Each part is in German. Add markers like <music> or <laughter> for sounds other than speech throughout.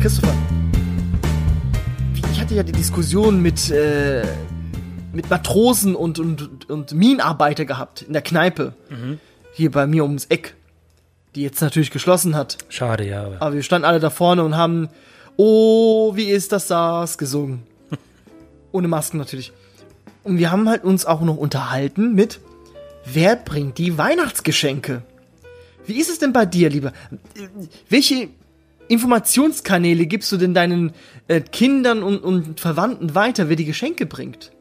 Christopher, ich hatte ja die Diskussion mit, äh, mit Matrosen und, und, und Minenarbeiter gehabt in der Kneipe. Hier bei mir ums Eck. Die jetzt natürlich geschlossen hat. Schade, ja. Aber Aber wir standen alle da vorne und haben Oh, wie ist das das gesungen. <laughs> Ohne Masken natürlich. Und wir haben halt uns auch noch unterhalten mit Wer bringt die Weihnachtsgeschenke? Wie ist es denn bei dir, lieber? Welche Informationskanäle gibst du denn deinen äh, Kindern und, und Verwandten weiter, wer die Geschenke bringt?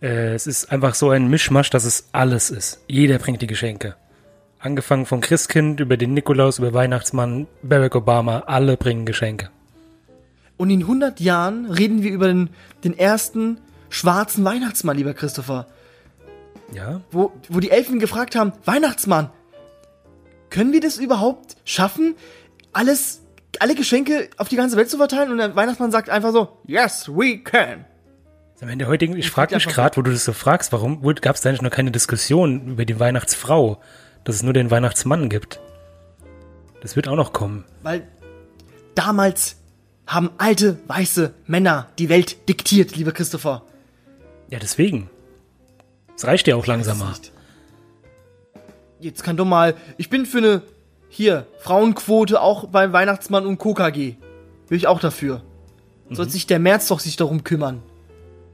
äh, es ist einfach so ein Mischmasch, dass es alles ist. Jeder bringt die Geschenke. Angefangen vom Christkind über den Nikolaus, über Weihnachtsmann, Barack Obama, alle bringen Geschenke. Und in 100 Jahren reden wir über den, den ersten schwarzen Weihnachtsmann, lieber Christopher. Ja? wo, wo die Elfen gefragt haben, Weihnachtsmann, können wir das überhaupt schaffen, alles, alle Geschenke auf die ganze Welt zu verteilen? Und der Weihnachtsmann sagt einfach so, yes, we can. Am Ende heutigen, ich frage mich gerade, wo du das so fragst, warum gab es da eigentlich noch keine Diskussion über die Weihnachtsfrau, dass es nur den Weihnachtsmann gibt? Das wird auch noch kommen. Weil damals haben alte, weiße Männer die Welt diktiert, lieber Christopher. Ja, deswegen. Es reicht ja auch langsam mal. Nicht. Jetzt kann doch mal, ich bin für eine, hier, Frauenquote auch bei Weihnachtsmann und KKG. Will ich auch dafür. Soll sich der März doch sich darum kümmern.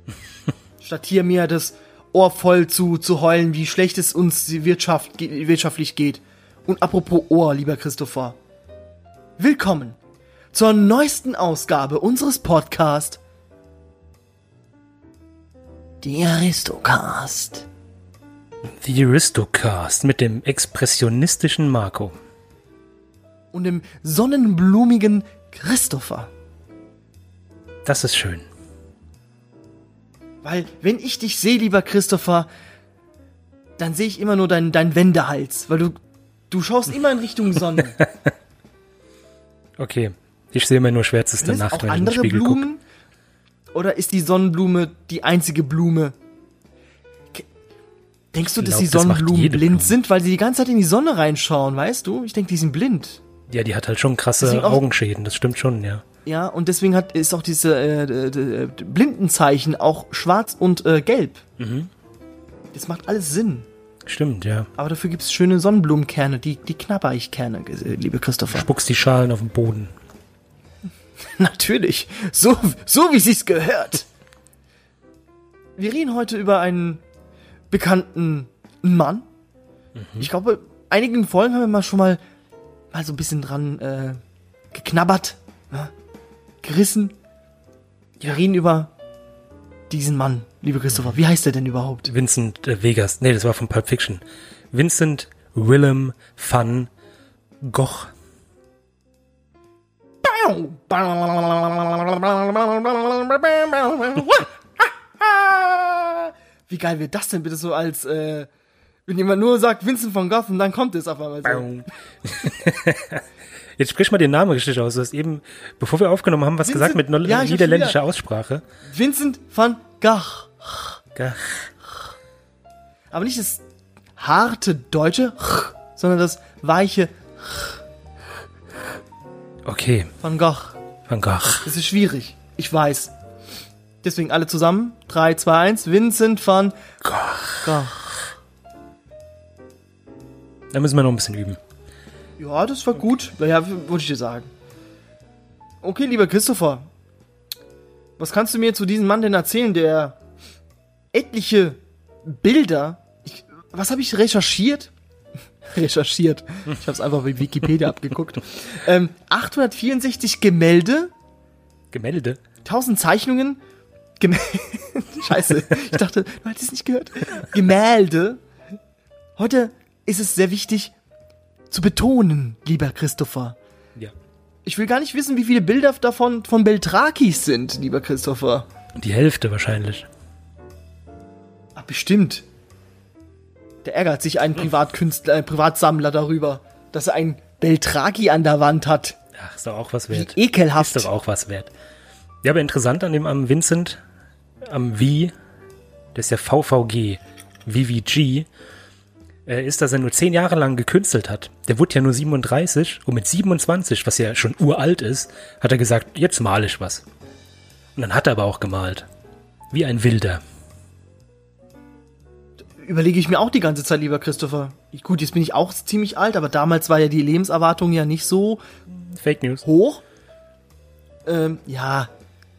<laughs> Statt hier mir das Ohr voll zu, zu heulen, wie schlecht es uns die Wirtschaft, wirtschaftlich geht. Und apropos Ohr, lieber Christopher. Willkommen zur neuesten Ausgabe unseres Podcasts. Die Aristocast. The Aristocast mit dem expressionistischen Marco. Und dem sonnenblumigen Christopher. Das ist schön. Weil, wenn ich dich sehe, lieber Christopher, dann sehe ich immer nur deinen dein Wendehals, weil du, du schaust immer in Richtung Sonne. <laughs> Okay. Ich sehe immer nur schwärzeste Sind es Nacht, wenn ich in den andere Spiegel gucke. Blumen? Oder ist die Sonnenblume die einzige Blume? Denkst du, Ich dass glaub, die das Sonnenblumen jede blind Blume. sind, weil sie die ganze Zeit in die Sonne reinschauen, weißt du? Ich denke, die sind blind. Ja, die hat halt schon krasse Augenschäden, das stimmt schon, ja. Ja, und deswegen hat, ist auch diese äh, Blindenzeichen auch schwarz und äh, gelb. Mhm. Das macht alles Sinn. Stimmt, ja. Aber dafür gibt es schöne Sonnenblumenkerne, die, die knabber ich Kerne, äh, liebe Christopher. Spuckst die Schalen auf den Boden. <laughs> Natürlich, so, so wie sich's gehört. Wir reden heute über einen bekannten Mann. Ich glaube, einigen Folgen haben wir mal schon mal, mal so ein bisschen dran äh, geknabbert, ja, gerissen. Wir reden über diesen Mann, liebe Christopher. Wie heißt er denn überhaupt? Vincent äh, Vegas, nee, das war von Pulp Fiction. Vincent Willem van Gogh. Wie geil wird das denn bitte so als, äh, wenn jemand nur sagt Vincent van Gogh und dann kommt es auf einmal so. <laughs> Jetzt sprich mal den Namen richtig aus. Du hast eben, bevor wir aufgenommen haben, was Vincent- gesagt mit no- Ja, niederländischer. Aussprache. Vincent van Gogh. Gach. Aber nicht das harte deutsche, sondern das weiche Okay, van Gogh. Van Gogh. Das ist schwierig. Ich weiß. Deswegen alle zusammen. 3, 2, 1. Vincent van Gogh. Da müssen wir noch ein bisschen üben. Ja, das war gut. Ja, wollte ich dir sagen. Okay, lieber Christopher. Was kannst du mir zu diesem Mann denn erzählen, der etliche Bilder. Ich, was habe ich recherchiert? <laughs> recherchiert. Ich habe es einfach bei Wikipedia abgeguckt. <laughs> Ähm, 864 Gemälde, Gemälde. 1000 Zeichnungen. Gemä <laughs> Scheiße, ich dachte, du hättest es nicht gehört. Gemälde. Heute ist es sehr wichtig zu betonen, lieber Christopher. Ja. Ich will gar nicht wissen, wie viele Bilder davon von Beltrakis sind, lieber Christopher. Die Hälfte wahrscheinlich. Ach, bestimmt. Der ärgert sich ein Privatkünstler, ein Privatsammler darüber, dass er ein Beltraki an der Wand hat. Ach, ist doch auch was wert. Wie ekelhaft. Ist doch auch was wert. Ja, aber interessant an dem am Vincent, am V, das ist ja VVG, VVG, ist, dass er nur zehn Jahre lang gekünstelt hat. Der wurde ja nur 37 und mit 27, was ja schon uralt ist, hat er gesagt, jetzt male ich was. Und dann hat er aber auch gemalt. Wie ein Wilder. Überlege ich mir auch die ganze Zeit, lieber Christopher. Ich, gut, jetzt bin ich auch ziemlich alt, aber damals war ja die Lebenserwartung ja nicht so Fake News. hoch. Ähm, ja.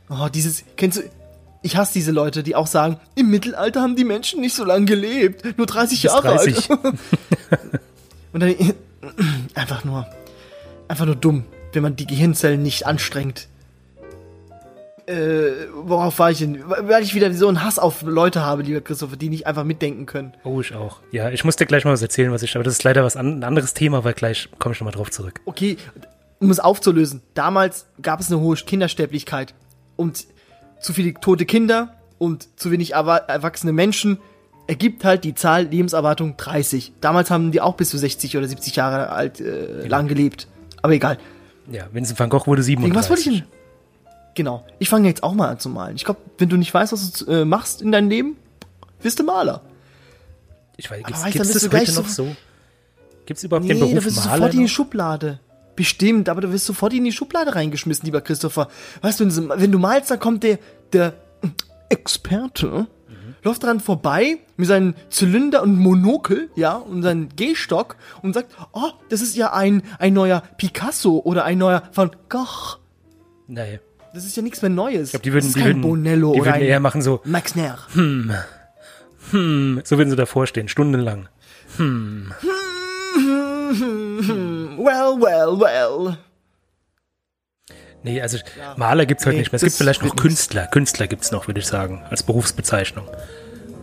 Oh, dieses, kennst du, ich hasse diese Leute, die auch sagen, im Mittelalter haben die Menschen nicht so lange gelebt, nur 30 Bis Jahre 30. alt. <laughs> Und dann, <clears throat> einfach nur, einfach nur dumm, wenn man die Gehirnzellen nicht anstrengt. Äh, worauf war ich denn? Weil ich wieder so einen Hass auf Leute habe, lieber Christopher, die nicht einfach mitdenken können. Oh, ich auch. Ja, ich muss dir gleich mal was erzählen, was ich, aber das ist leider was an, ein anderes Thema, weil gleich komme ich nochmal drauf zurück. Okay, um es aufzulösen, damals gab es eine hohe Kindersterblichkeit und zu viele tote Kinder und zu wenig erwa- erwachsene Menschen ergibt halt die Zahl Lebenserwartung 30. Damals haben die auch bis zu 60 oder 70 Jahre alt äh, lang gelebt. Aber egal. Ja, Vincent van Gogh wurde 37. Was wollte ich denn? Genau. Ich fange jetzt auch mal an zu malen. Ich glaube, wenn du nicht weißt, was du äh, machst in deinem Leben, wirst du Maler. Ich weiß, Aber gibt's, weißt, gibt's dann das heute noch so- so? Gibt's überhaupt Nee, den Beruf Maler sofort in die? Schublade. Bestimmt, aber du wirst sofort in die Schublade reingeschmissen, lieber Christopher. Weißt du, wenn du, malst, dann kommt der, der Experte, läuft dran vorbei mit seinem Zylinder und Monokel, ja, und seinem Gehstock und sagt, oh, das ist ja ein, ein neuer Picasso oder ein neuer Van Gogh. Nee. Das ist ja nichts mehr Neues. Ich glaub, die würden- das ist die würden- Bonello die oder würden ein eher machen so, Max Nair. hm, so würden sie davor stehen, stundenlang. Well, well, well. Nee, also Maler gibt's heute Nee, nicht mehr. Es gibt vielleicht noch Künstler. Künstler gibt's noch, würde ich sagen, als Berufsbezeichnung.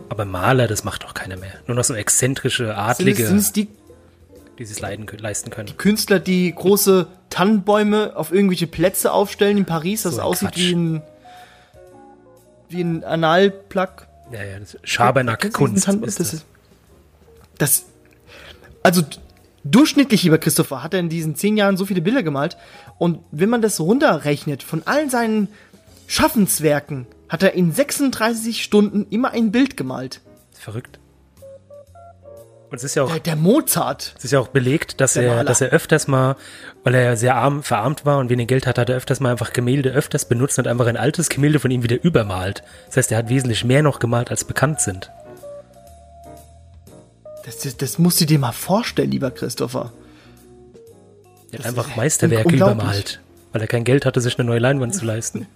Aber Maler, das macht doch keiner mehr. Nur noch so exzentrische, Sind es, Adlige, sind es die die sich leiden, leisten können. Künstler, die große Tannenbäume auf irgendwelche Plätze aufstellen in Paris, das So aussieht Quatsch. wie ein wie ein Analplug. Ja, ja, das Schabernack-Kunst das, das. das also durchschnittlich, lieber Christopher, hat er in diesen zehn Jahren so viele Bilder gemalt und wenn man das runterrechnet von allen seinen Schaffenswerken, hat er in 36 Stunden immer ein Bild gemalt. Verrückt. Und es ist ja auch Der, der Mozart. Es ist ja auch belegt, dass Der er, Maler. dass er öfters mal, weil er ja sehr arm, verarmt war und wenig Geld hatte, hat er öfters mal einfach Gemälde öfters benutzt und einfach ein altes Gemälde von ihm wieder übermalt. Das heißt, er hat wesentlich mehr noch gemalt, als bekannt sind. Das, das, das musst du dir mal vorstellen, lieber Christopher. Er hat einfach ist Meisterwerke übermalt, weil er kein Geld hatte, sich eine neue Leinwand zu leisten.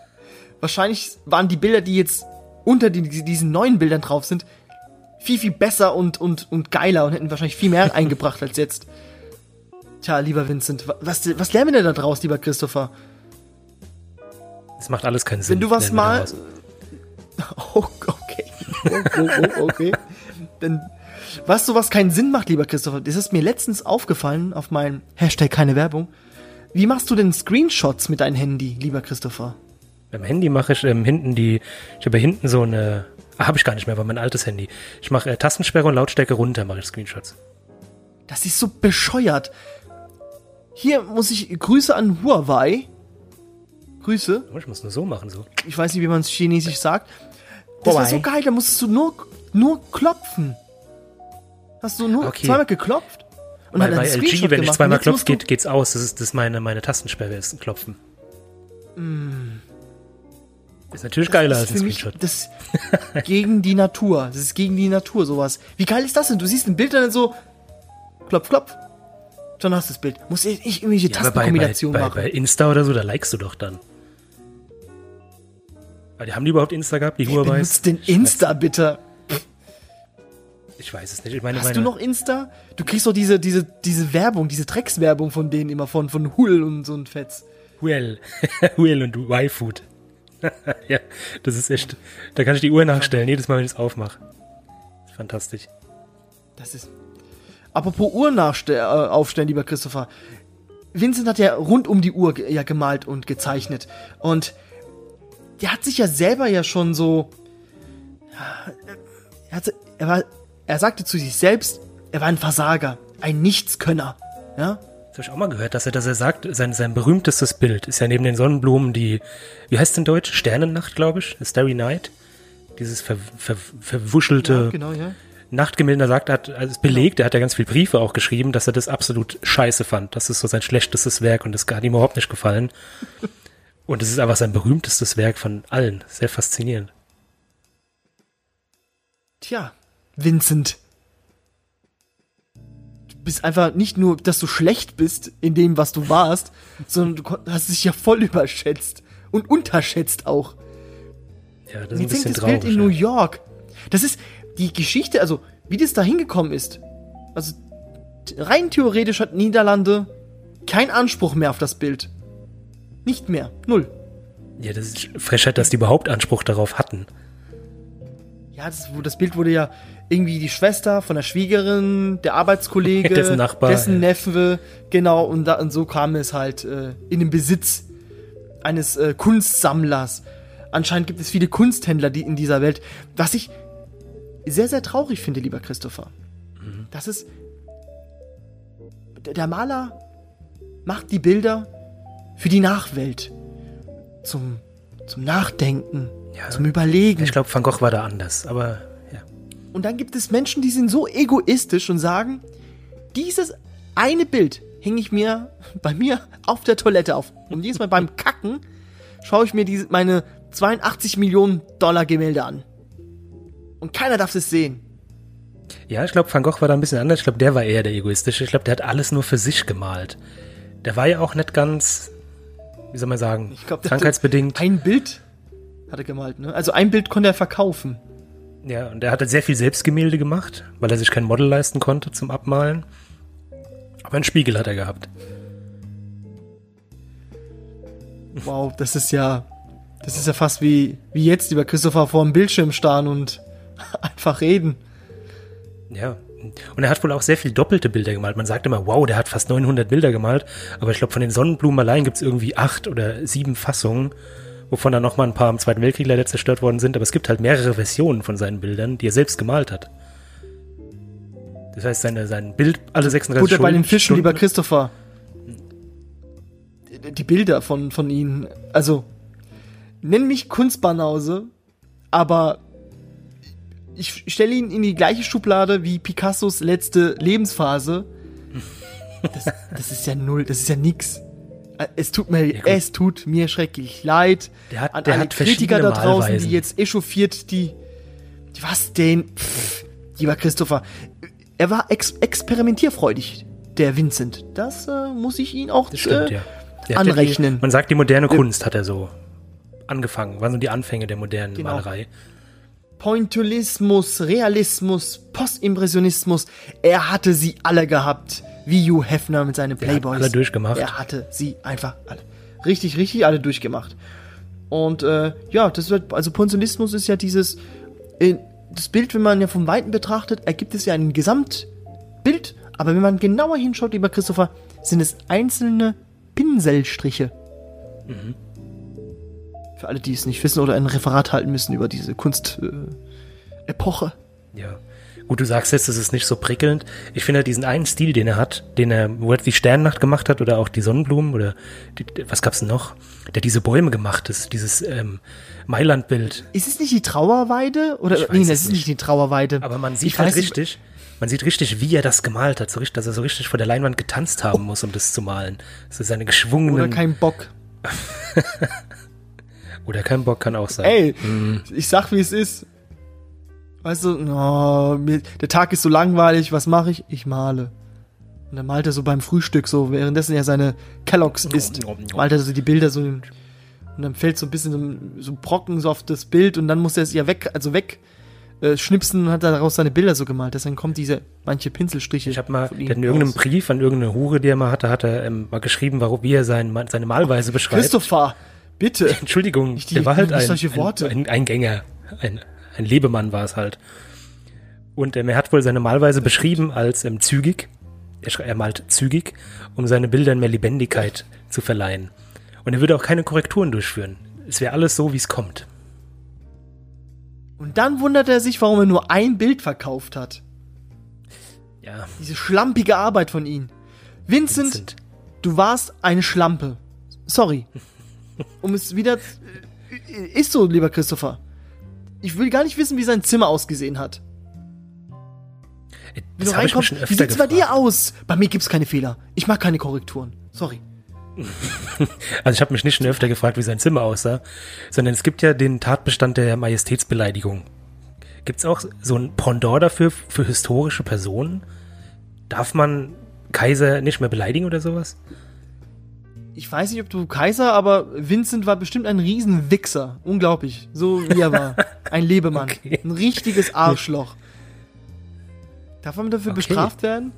<laughs> wahrscheinlich waren die Bilder, die jetzt unter die, diesen neuen Bildern drauf sind, viel, viel besser und, und, und geiler und hätten wahrscheinlich viel mehr <laughs> eingebracht als jetzt. Tja, lieber Vincent, wa- was, was lernen wir denn da draus, lieber Christopher? Das macht alles keinen Sinn. Wenn du was mal. <laughs> Oh, okay. Oh, oh, oh, okay. Dann, weißt du, was keinen Sinn macht, lieber Christopher? Das ist mir letztens aufgefallen auf meinem Hashtag keine Werbung. Wie machst du denn Screenshots mit deinem Handy, lieber Christopher? Beim Handy mache ich ähm, hinten die, ich habe ja hinten so eine, ah, habe ich gar nicht mehr, war mein altes Handy. Ich mache äh, Tastensperre und Lautstärke runter, mache ich Screenshots. Das ist so bescheuert. Hier muss ich Grüße an Huawei. Grüße. Oh, ich muss nur so machen, so. Ich weiß nicht, wie man es chinesisch sagt. Das war Huawei. so geil, da musstest du nur, nur klopfen. Hast du nur Okay. zweimal geklopft? Und Bei, bei LG, Screenshot wenn ich zweimal Und klopfe, geht, geht's aus. Das ist, das ist meine, meine Tastensperre, ist ein Klopfen. Ist natürlich geiler Mm. Das als ist ein Screenshot. das gegen die Natur. Das ist gegen die Natur sowas. Wie geil ist das denn? Du siehst ein Bild dann so klopf, klopf. Schon hast du das Bild. Muss ich ich irgendwelche Ja, aber bei, bei, Tastenkombinationen bei, machen. bei Insta oder so, da likest du doch dann. Aber die haben die überhaupt Insta gehabt, die Huawei? Benutzt den Insta bitte. Ich weiß es nicht. Ich meine, Hast meine, du noch Insta? Du kriegst doch diese, diese, diese Werbung, diese Dreckswerbung von denen immer von, von Hull und so ein Fetz. Huel. <laughs> Huel und Y-Food. <laughs> ja, das ist echt. Da kann ich die Uhr nachstellen, jedes Mal, wenn ich es aufmache. Fantastisch. Das ist. Apropos Uhr äh, aufstellen, lieber Christopher. Vincent hat ja rund um die Uhr ja gemalt und gezeichnet. Und der hat sich ja selber ja schon so. Er, hat, er, war, er sagte zu sich selbst, er war ein Versager, ein Nichtskönner. Ja? Das habe ich auch mal gehört, dass er, dass er sagt, sein, sein berühmtestes Bild ist ja neben den Sonnenblumen die, wie heißt es in Deutsch? Sternennacht, glaube ich. The Starry Night. Dieses ver, ver, verwuschelte, genau, ja. Nachtgemälde sagt, hat also es belegt, er hat ja ganz viele Briefe auch geschrieben, dass er das absolut scheiße fand. Das ist so sein schlechtestes Werk und das hat ihm überhaupt nicht gefallen. <laughs> Und es ist einfach sein berühmtestes Werk von allen. Sehr faszinierend. Tja, Vincent. Du bist einfach nicht nur, dass du schlecht bist in dem, was du warst, sondern du hast dich ja voll überschätzt. Und unterschätzt auch. Ja, das ist ein bisschen das. Bild in New ja. York. Das ist die Geschichte, also wie das da hingekommen ist. Also rein theoretisch hat Niederlande keinen Anspruch mehr auf das Bild. Nicht mehr. Null. ja, das ist Frechheit, dass die überhaupt Anspruch darauf hatten. Ja, das, das Bild wurde ja irgendwie die Schwester von der Schwiegerin, der Arbeitskollege, Dessen Nachbar, dessen. Neffe, genau, und, da, und so kam es halt äh, in den Besitz eines äh, Kunstsammlers. Anscheinend gibt es viele Kunsthändler die in dieser Welt, was ich sehr, sehr traurig finde, lieber Christopher. Mhm. Das ist. Der Maler macht die Bilder für die Nachwelt. Zum, zum Nachdenken, Ja. zum Überlegen. Ich glaube, Van Gogh war da anders, aber. Und dann gibt es Menschen, die sind so egoistisch und sagen, dieses eine Bild hänge ich mir <laughs> bei mir auf der Toilette auf. Und jedes Mal beim Kacken schaue ich mir diese, meine 82 Millionen Dollar Gemälde an. Und keiner darf es sehen. Ja, ich glaube, Van Gogh war da ein bisschen anders. Ich glaube, der war eher der Egoistische. Ich glaube, der hat alles nur für sich gemalt. Der war ja auch nicht ganz, wie soll man sagen, Ich glaub, krankheitsbedingt. Ein Bild hat er gemalt, ne? Also ein Bild konnte er verkaufen. Ja, und er hat halt sehr viel Selbstgemälde gemacht, weil er sich kein Model leisten konnte zum Abmalen. Aber einen Spiegel hat er gehabt. Wow, das ist ja, das ist ja fast wie, wie jetzt, lieber Christopher, vor dem Bildschirm starren und <laughs> einfach reden. Ja. Und er hat wohl auch sehr viel doppelte Bilder gemalt. Man sagt immer, wow, der hat fast 900 Bilder gemalt. Aber ich glaube, von den Sonnenblumen allein gibt es irgendwie acht oder sieben Fassungen, wovon dann nochmal ein paar im Zweiten Weltkrieg leider zerstört worden sind. Aber es gibt halt mehrere Versionen von seinen Bildern, die er selbst gemalt hat. Das heißt, seine, sein Bild alle 36 Butter bei den Stunden- Fischen, Stunden- lieber Christopher. Die- Die Bilder von, von ihnen, also, nenn mich Kunstbanause, aber ich stelle ihn in die gleiche Schublade wie Picassos letzte Lebensphase. Das, das ist ja null, das ist ja nix. Äh, Es tut mir, gut. es tut mir schrecklich leid. Der hat- an der hat Kritiker da draußen, die Malweisen. jetzt echauffiert, die, die was denn? Pff, lieber Christopher, er war ex experimentierfreudig, der Vincent. Das äh, muss ich ihn auch Das stimmt, äh, ja. Der ja anrechnen. Die, man sagt, die moderne Kunst hat er so angefangen. Waren so die Anfänge der modernen Genau. Malerei. Pointillismus, Realismus, Postimpressionismus, er hatte sie alle gehabt. Wie Hugh Hefner mit seinen Playboys. alle durchgemacht. Er hatte sie einfach alle. Richtig, richtig alle durchgemacht. Und äh, ja, das wird, also Pointillismus ist ja dieses, äh, das Bild, wenn man ja vom Weiten betrachtet, ergibt es ja ein Gesamtbild, aber wenn man genauer hinschaut, lieber Christopher, sind es einzelne Pinselstriche. Mhm. Für alle, die es nicht wissen oder ein Referat halten müssen über diese Kunst-Epoche. Äh. Ja. Gut, du sagst jetzt, es ist nicht so prickelnd. Ich finde halt diesen einen Stil, den er hat, den er, wo er die Sternnacht gemacht hat oder auch die Sonnenblumen oder die, was gab's denn noch? Der diese Bäume gemacht ist, dieses ähm, Mailand-Bild. Ist es nicht die Trauerweide? Oder nee, das es ist nicht die Trauerweide. Aber man sieht Ich halt richtig, man sieht richtig, wie er das gemalt hat, so richtig, dass er so richtig vor der Leinwand getanzt haben muss, um das zu malen. Das ist seine geschwungenen Oder kein Bock. <laughs> oder kein Bock kann auch sein. Ey, ich sag wie es ist. Weißt du, no, mir, der Tag ist so langweilig, was mache ich? Ich male. Und dann malt er so beim Frühstück so, währenddessen er seine Kelloggs isst. Malt er so die Bilder so und dann fällt so ein bisschen so, so Brocken so auf das Bild und dann muss er es ja weg, also weg äh, schnipsen und hat daraus seine Bilder so gemalt. Deswegen kommt diese manche Pinselstriche. Ich habe mal, in irgendeinem. Brief an irgendeine Hure, die er mal hatte, hat er ähm, mal geschrieben, warum, wie er sein, seine Malweise beschreibt. Christopher, bitte. <laughs> Entschuldigung, Nicht die- der war halt ein, solche Worte. ein, ein, ein Gänger, ein, ein Lebemann war es halt. Und ähm, er hat wohl seine Malweise beschrieben als ähm, zügig. Er, er malt zügig, um seine Bildern mehr Lebendigkeit zu verleihen. Und er würde auch keine Korrekturen durchführen. Es wäre alles so, wie es kommt. Und dann wundert er sich, warum er nur ein Bild verkauft hat. Ja, Diese schlampige Arbeit von ihm. Vincent, Vincent. du warst eine Schlampe. Sorry. <laughs> Um es wieder. Ist so, lieber Christopher. Ich will gar nicht wissen, wie sein Zimmer ausgesehen hat. Wenn Das du reinkommst, wie sieht's bei dir gefragt. aus? Bei mir gibt's keine Fehler. Ich mag keine Korrekturen. Sorry. <laughs> Also ich habe mich nicht schon öfter gefragt, wie sein Zimmer aussah, sondern es gibt ja den Tatbestand der Majestätsbeleidigung. Gibt's auch so ein Pendant dafür für historische Personen? Darf man Kaiser nicht mehr beleidigen oder sowas? Ich weiß nicht, ob du Kaiser, aber Vincent war bestimmt ein Riesenwichser. Unglaublich. So wie er war. Ein Lebemann. <laughs> Okay. Ein richtiges Arschloch. Darf man dafür Okay. bestraft werden?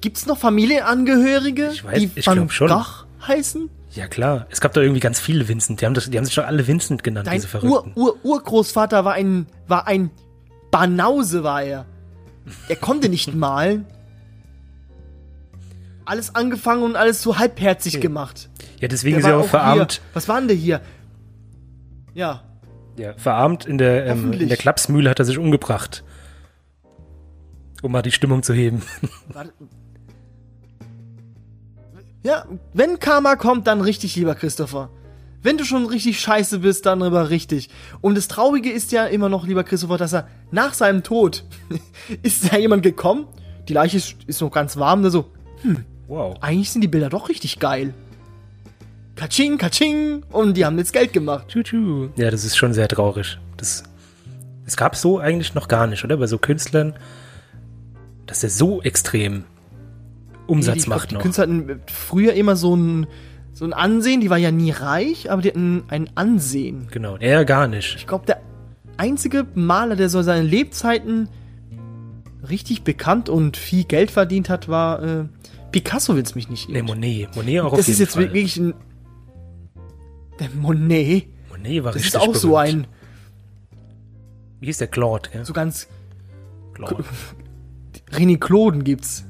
Gibt's noch Familienangehörige, Ich weiß- die ich Van schon. Gogh heißen? Ja klar, es gab da irgendwie ganz viele Vincent. Die haben, das, die haben sich doch alle Vincent genannt, Dein diese Ur, Verrückten. Ur, Urgroßvater war ein, war ein Banause, war er. Er konnte nicht malen. Alles angefangen und alles so halbherzig gemacht. Ja, deswegen ist er auch verarmt, Hier. Was war denn der hier? Ja. ja, verarmt in der, ähm, in der Klapsmühle hat er sich umgebracht. Um mal die Stimmung zu heben. <laughs> Warte. Ja, wenn Karma kommt, dann richtig, lieber Christopher. Wenn du schon richtig scheiße bist, dann aber richtig. Und das Traurige ist ja immer noch, lieber Christopher, dass er nach seinem Tod <laughs> ist da jemand gekommen. Die Leiche ist, ist noch ganz warm, da so, Wow. eigentlich sind die Bilder doch richtig geil. Katsching, katsching, und die haben jetzt Geld gemacht. Tschu-tschu. Ja, das ist schon sehr traurig. Das, es gab so eigentlich noch gar nicht, oder? Bei so Künstlern, dass der so extrem Umsatz die, macht die noch. Künstler hatten früher immer so ein, so ein Ansehen, die war ja nie reich, aber die hatten ein Ansehen. Genau, er gar nicht. Ich glaube, der einzige Maler, der so seine Lebzeiten richtig bekannt und viel Geld verdient hat, war äh, Picasso, will's mich nicht Nee, irren. Monet. Monet auch auf Das ist jetzt Fall. wirklich ein. Der Monet. Monet war Das richtig ist auch so berühmt. ein. Wie hieß der? Claude, gell? So ganz. Claude. <laughs> René Kloden gibt's.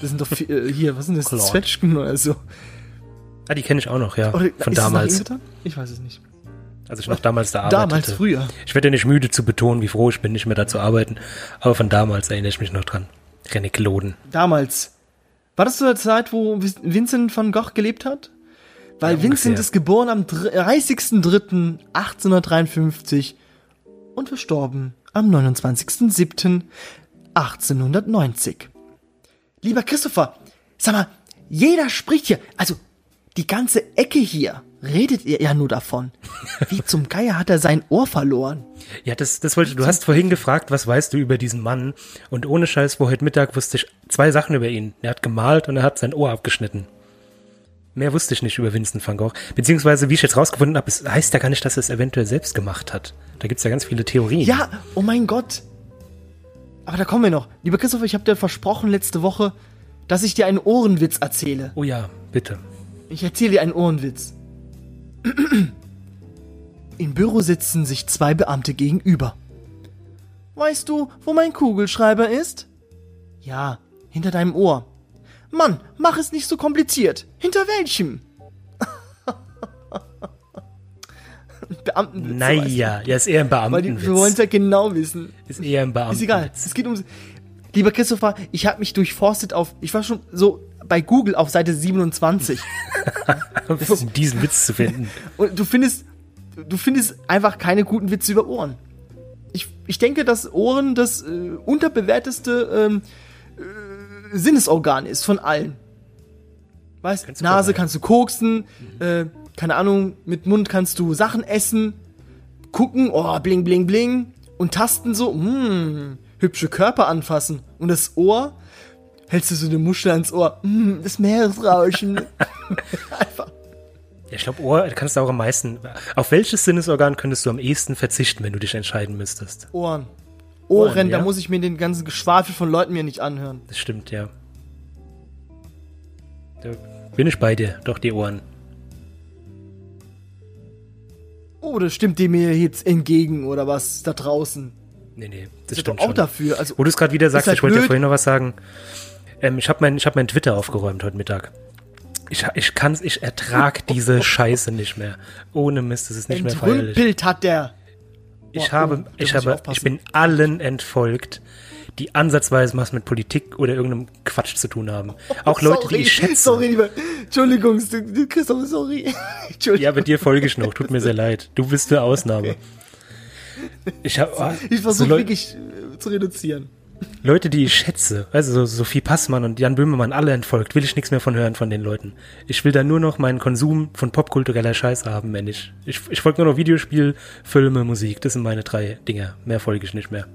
Das sind doch äh, hier, was sind das? Claude. Zwetschgen oder so. Ah, die kenne ich auch noch, ja. Oder Von ist das damals. Ich weiß es nicht. Als ich noch damals da arbeitete. Damals, früher. Ich werde ja nicht müde zu betonen, wie froh ich bin, nicht mehr da zu arbeiten. Aber von damals erinnere ich mich noch dran. René Claude. Damals. War das zu der Zeit, wo Vincent van Gogh gelebt hat? Weil Ja, Vincent ist geboren am 30.03.1853 und verstorben am 29.07.1890. Lieber Christopher, sag mal, jeder spricht hier, also die ganze Ecke hier, redet ihr ja nur davon. Wie zum Geier hat er sein Ohr verloren? Ja, das, das wollte, du hast vorhin gefragt, was weißt du über diesen Mann? Und ohne Scheiß, vor heute Mittag wusste ich zwei Sachen über ihn. Er hat gemalt und er hat sein Ohr abgeschnitten. Mehr wusste ich nicht über Vincent van Gogh. Beziehungsweise, wie ich jetzt rausgefunden habe, es heißt ja gar nicht, dass er es eventuell selbst gemacht hat. Da gibt's ja ganz viele Theorien. Ja, oh mein Gott. Aber da kommen wir noch. Lieber Christopher, ich habe dir versprochen letzte Woche, dass ich dir einen Ohrenwitz erzähle. Oh ja, bitte. Ich erzähle dir einen Ohrenwitz. Im Büro sitzen sich zwei Beamte gegenüber. Weißt du, wo mein Kugelschreiber ist? Ja, hinter deinem Ohr. Mann, mach es nicht so kompliziert. Hinter welchem? <laughs> Beamtenwitz. weißt Naja, ja, ist eher ein du. Weil die, wir wollen es ja genau wissen. Ist eher ein Ist egal. Es geht um. Lieber Christopher, ich habe mich durchforstet auf. Ich war schon so bei Google auf Seite 27. <laughs> Um diesen Witz zu finden. <laughs> Und du findest. Du findest einfach keine guten Witze über Ohren. Ich, ich denke, dass Ohren das äh, unterbewerteste ähm, äh, Sinnesorgan ist von allen. Weißt, Kannst du Nase kannst du koksen, äh, keine Ahnung, mit Mund kannst du Sachen essen, gucken, oh, bling, bling, bling, und tasten so, hm, hübsche Körper anfassen. Und das Ohr, hältst du so eine Muschel ans Ohr, hm, das Meeresrauschen. <laughs> Einfach. Ja, ich glaube, Ohr kannst du auch am meisten. Auf welches Sinnesorgan könntest du am ehesten verzichten, wenn du dich entscheiden müsstest? Ohren. Ohren, Ohren, da ja? muss ich mir den ganzen Geschwafel von Leuten mir nicht anhören. Das stimmt, ja. Da bin ich bei dir, doch die Ohren. Oh, das stimmt dir mir jetzt entgegen oder was da draußen. Nee, nee, das bin stimmt auch schon. dafür. Also, Wo du es gerade wieder sagst, halt ich wollte ja blöd. vorhin noch was sagen. Ähm, ich habe mein, ich hab mein Twitter aufgeräumt heute Mittag. Ich, ich kann's, ich ertrag diese <laughs> Scheiße nicht mehr. Ohne Mist, das ist nicht mehr feierlich. Entrümpelt hat der. Ich Boah, habe, oh, ich ich habe, aufpassen. ich bin allen entfolgt, die ansatzweise was mit Politik oder irgendeinem Quatsch zu tun haben. <laughs> Auch Leute, sorry, die ich schätze. Sorry, lieber. Entschuldigung, Christoph, sorry. <laughs> Entschuldigung. Ja, mit dir folge ich noch. Tut mir sehr leid. Du bist eine Ausnahme. Ich habe ich so versuche Leute- wirklich äh, zu reduzieren. Leute, die ich schätze, also so Sophie Passmann und Jan Böhmermann, alle entfolgt, will ich nichts mehr von hören von den Leuten. Ich will da nur noch meinen Konsum von popkultureller Scheiße haben, wenn ich. Ich, ich folge nur noch Videospiel, Filme, Musik. Das sind meine drei Dinger. Mehr folge ich nicht mehr.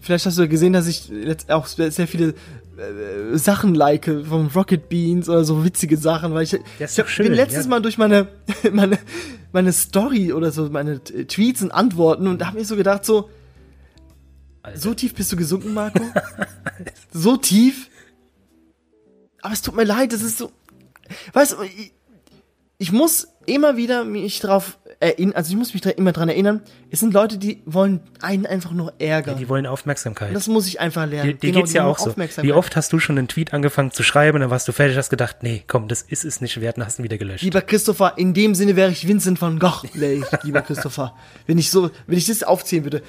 Vielleicht hast du ja gesehen, dass ich jetzt auch sehr viele äh, Sachen like vom Rocket Beans oder so witzige Sachen, weil ich, ich hab, schön, bin letztes ja. Mal durch meine, <laughs> meine, meine Story oder so, meine Tweets und Antworten und da habe ich so gedacht, so, so tief bist du gesunken, Marco? <laughs> so tief? Aber es tut mir leid, das ist so, weißt du, ich, ich muss immer wieder mich drauf erinnern, also ich muss mich immer dran erinnern, es sind Leute, die wollen einen einfach nur ärgern. Die wollen Aufmerksamkeit. das muss ich einfach lernen. Dir, dir Genau, geht's ja auch so. Wie oft hast du schon einen Tweet angefangen zu schreiben, und dann warst du fertig, hast gedacht, nee, komm, das ist es nicht wert, und hast ihn wieder gelöscht. Lieber Christopher, in dem Sinne wäre ich Vincent van Gogh, <laughs> lieber Christopher. Wenn ich so, wenn ich das aufzählen würde.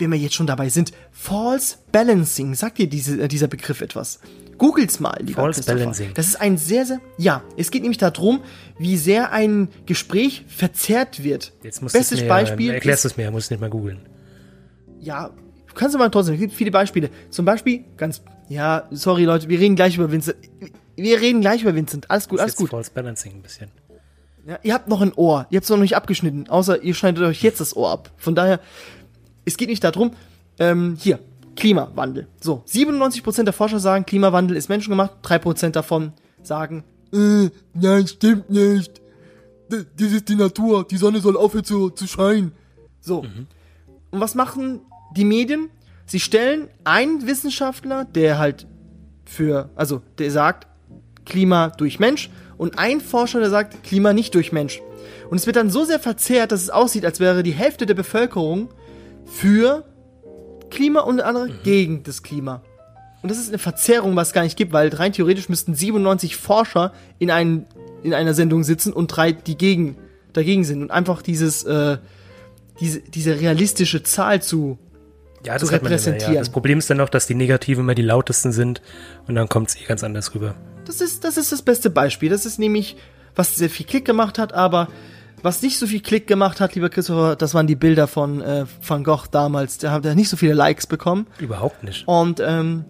Wenn wir jetzt schon dabei sind, False Balancing, sagt dir diese, äh, dieser Begriff etwas? Googles mal, lieber False. Balancing. Das ist ein sehr, sehr, ja, es geht nämlich darum, wie sehr ein Gespräch verzerrt wird. Jetzt musst Bestes es mir, Beispiel erklärst du es mir, musst es nicht mal googeln. ja, kannst du mal trotzdem, es gibt viele Beispiele. Zum Beispiel, ganz, ja, sorry Leute, wir reden gleich über Vincent. Wir reden gleich über Vincent. Alles gut, alles gut. False Balancing ein bisschen. Ja, ihr habt noch ein Ohr. Ihr habt es noch nicht abgeschnitten. Außer ihr schneidet euch jetzt das Ohr ab. Von daher, es geht nicht darum, ähm, hier, Klimawandel. So, 97% der Forscher sagen, Klimawandel ist menschengemacht. 3% davon sagen, äh, nein, stimmt nicht. D- Das ist die Natur. Die Sonne soll aufhören zu, zu scheinen. So. Und was machen die Medien? Sie stellen einen Wissenschaftler, der halt für, also der sagt, Klima durch Mensch und ein Forscher, der sagt, Klima nicht durch Mensch. Und es wird dann so sehr verzerrt, dass es aussieht, als wäre die Hälfte der Bevölkerung für Klima und der andere gegen das Klima. Und das ist eine Verzerrung, was es gar nicht gibt, weil rein theoretisch müssten 97 Forscher in, einen, in einer Sendung sitzen und drei, die gegen, dagegen sind. Und einfach dieses, äh, diese, diese realistische Zahl zu Ja, zu man immer, ja. repräsentieren. Das Problem ist dann noch, dass die Negativen immer die lautesten sind und dann kommt es eh ganz anders rüber. Das ist, das ist das beste Beispiel. Das ist nämlich, was sehr viel Klick gemacht hat, aber was nicht so viel Klick gemacht hat, lieber Christopher, das waren die Bilder von äh, Van Gogh damals. Der hat ja nicht so viele Likes bekommen. Überhaupt nicht. Und ähm,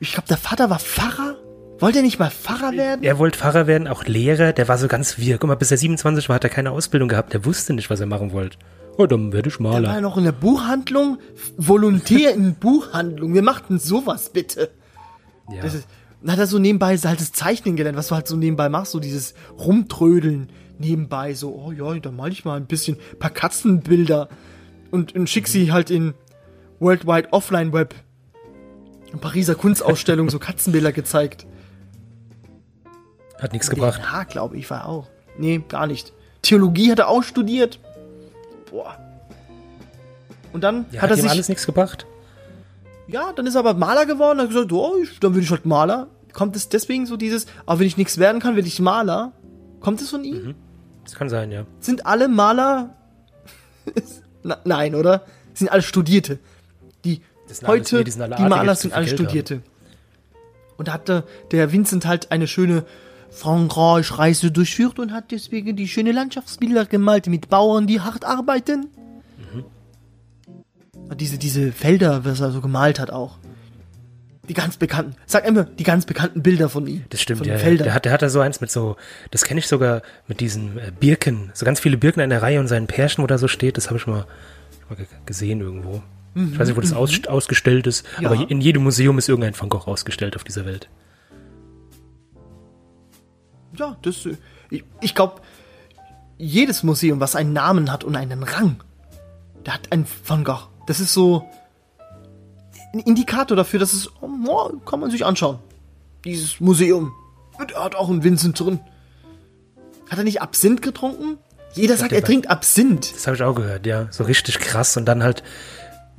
ich glaube, der Vater war Pfarrer. Wollte er nicht mal Pfarrer werden? Er wollte Pfarrer werden, auch Lehrer, der war so ganz wirr. Guck mal, bis er 27 war, hat er keine Ausbildung gehabt, der wusste nicht, was er machen wollte. Oh, dann werde ich Er war Maler. noch in der Buchhandlung. Volontär in <laughs> Buchhandlung. Wir machten sowas bitte. Ja. Das ist, dann hat er so nebenbei halt das Zeichnen gelernt, was du halt so nebenbei machst, so dieses Rumtrödeln nebenbei, so, oh ja, da mal ich mal ein bisschen, paar Katzenbilder und, und schick sie halt in Worldwide Offline Web. In Pariser Kunstausstellung so <laughs> Katzenbilder gezeigt. Hat nichts gebracht. Ja, glaube ich, war auch. Nee, gar nicht. Theologie hat er auch studiert. Boah. Und dann Ja, hat er ihm sich. alles nichts gebracht. Ja, dann ist er aber Maler geworden, hat gesagt, oh, ich, dann will ich halt Maler. Kommt es deswegen so dieses, aber wenn ich nichts werden kann, will ich Maler? Kommt es von ihm? Das kann sein, ja. Sind alle Maler? <laughs> Na, nein, oder? Sind alle Studierte. Die sind alles- heute, nee, die die Maler sind alle Geld Studierte. Und da hatte der Vincent halt eine schöne Frankreich-Reise durchführt und hat deswegen die schöne Landschaftsbilder gemalt mit Bauern, die hart arbeiten. Mhm. Diese, diese Felder, was er so gemalt hat auch. Die ganz bekannten, sag immer, die ganz bekannten Bilder von ihm. Das stimmt, ja. Feldern. Der hat, der hat da so eins mit so, das kenne ich sogar mit diesen äh, Birken. So ganz viele Birken in der Reihe und seinen Pärchen, wo da so steht, das habe ich mal, mal ge- gesehen irgendwo. Ich weiß nicht, wo das aus, ausgestellt ist, Mhm, Ja. aber in jedem Museum ist irgendein Van Gogh ausgestellt auf dieser Welt. Ja, das, äh, ich, ich glaube, jedes Museum, was einen Namen hat und einen Rang, der hat einen Van Gogh. Das ist so ein Indikator dafür, dass es, oh, kann man sich anschauen. Dieses Museum. Und er hat auch einen Vincent drin. Hat er nicht Absinth getrunken? Jeder sagt, er trinkt Absinth. Das habe ich auch gehört, ja. So richtig krass und dann halt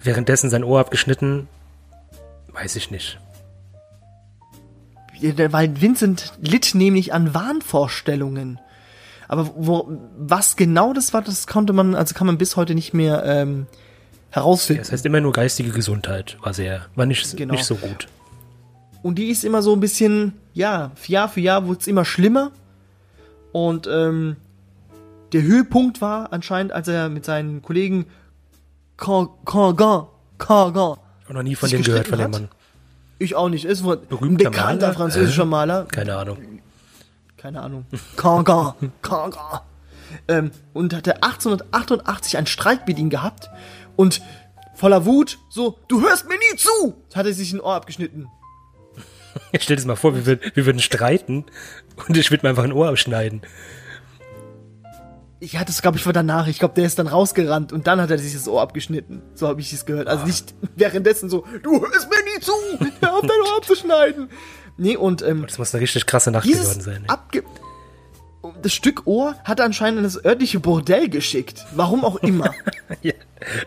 währenddessen sein Ohr abgeschnitten. Weiß ich nicht. Ja, Weil Vincent litt nämlich an Wahnvorstellungen. Aber wo, was genau das war, das konnte man, also kann man bis heute nicht mehr ähm, herausfinden. Das heißt immer nur geistige Gesundheit war sehr, war nicht, Genau. nicht so gut. Und die ist immer so ein bisschen, ja, Jahr für Jahr wurde es immer schlimmer. Und ähm, der Höhepunkt war anscheinend, als er mit seinen Kollegen Cargan, Cargan, Auch noch nie von dem gehört, von dem? Mann. Ich auch nicht. Ist wohl ein bekannter Maler? französischer Äh? Maler. Keine Ahnung. Keine Ahnung. Cancan. Cancan. Ähm, und hatte 1888 einen Streit mit ihm gehabt und voller Wut so, du hörst mir nie zu! Hat er sich ein Ohr abgeschnitten. Stell dir das mal vor, wir würden, wir würden streiten und ich würde mir einfach ein Ohr abschneiden. Ich hatte es, glaube ich, war danach. Ich glaube, der ist dann rausgerannt und dann hat er sich das Ohr abgeschnitten. So habe ich es gehört. Also nicht währenddessen so, du hörst mir nie zu! Hör auf, dein Ohr abzuschneiden! Nee, und ähm, Das muss eine richtig krasse Nacht geworden sein. abge... Das Stück Ohr hat er anscheinend in das örtliche Bordell geschickt. Warum auch immer. <laughs> Ja.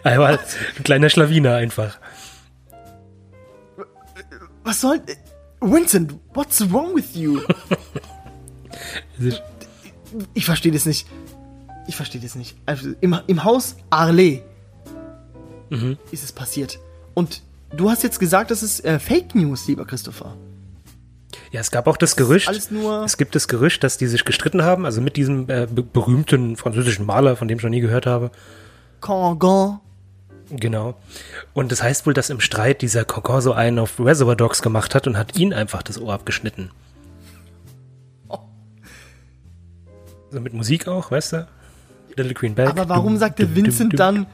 Einmal ein kleiner Schlawiner einfach. Was soll... Vincent, what's wrong with you? Ich verstehe das nicht. Ich verstehe das nicht. Also im, im Haus Arlet ist es passiert. Und du hast jetzt gesagt, das ist äh, Fake News, lieber Christopher. Ja, es gab auch das Gerücht. alles nur- es gibt das Gerücht, dass die sich gestritten haben, also mit diesem äh, be berühmten französischen Maler, von dem ich noch nie gehört habe. Cancan. Genau. Und das heißt wohl, dass im Streit dieser Cocon so einen auf Reservoir Dogs gemacht hat und hat ihn einfach das Ohr abgeschnitten. <laughs> So mit Musik auch, weißt du? Little Queen Bag. Aber warum Dum, sagte dum, Vincent dum, dann-.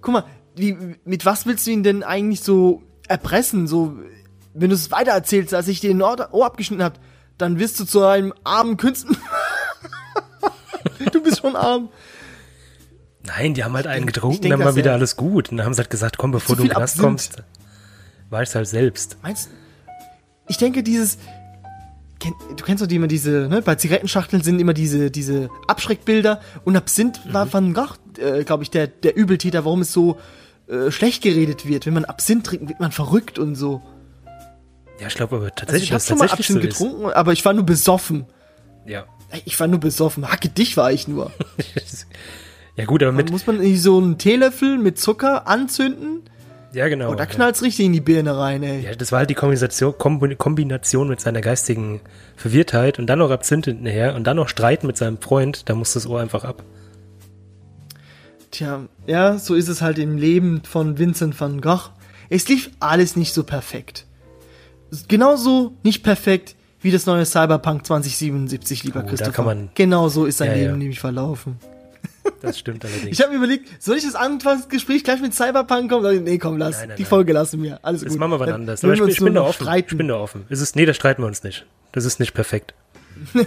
Guck mal, wie, mit was willst du ihn denn eigentlich so erpressen? So, wenn du es weiter erzählst, als ich dir ein Ohr, abgeschnitten hab, dann wirst du zu einem armen Künstler. <laughs> du bist schon arm. Nein, die haben halt einen getrunken, denk, dann war wieder er- alles gut. Und dann haben sie halt gesagt, komm, bevor du in Knast kommst, war ich halt selbst. Meinst Ich denke, dieses. Du kennst doch die immer diese, ne? Bei Zigarettenschachteln sind immer diese, diese Abschreckbilder. Und Absinth war Van Gogh, äh, glaube ich, der, der Übeltäter, warum es so äh, schlecht geredet wird. Wenn man Absinth trinkt, wird man verrückt und so. Ja, ich glaube aber Also tatsächlich, ich habe schon mal tatsächlich so Absinth ist. getrunken, aber ich war nur besoffen. Ja. Ich war nur besoffen. Hacke dich war ich nur. <laughs> ja gut, aber Dann mit, muss man irgendwie so einen Teelöffel mit Zucker anzünden. ja genau. Und da ja. knallt's richtig in die Birne rein, ey. Ja, das war halt die Kombination, Kombi- Kombination mit seiner geistigen Verwirrtheit und dann noch Absinth hinterher und dann noch Streit mit seinem Freund, da muss das Ohr einfach ab. Tja, ja, so ist es halt im Leben von Vincent van Gogh. Es lief alles nicht so perfekt. Genauso nicht perfekt wie das neue Cyberpunk 2077, lieber Oh, Christopher. man- genau so ist sein Ja, Leben ja. nämlich verlaufen. Das stimmt allerdings. Ich habe mir überlegt, soll ich das Anfangsgespräch gleich mit Cyberpunk kommen? Nee, komm, lass. Nein, nein, die nein. Folge lassen wir. Alles das gut. machen wir wann anders. Aber ich, ich bin da offen. Streiten. Ich bin da offen. Es ist, nee, da streiten wir uns nicht. Das ist nicht perfekt. <laughs>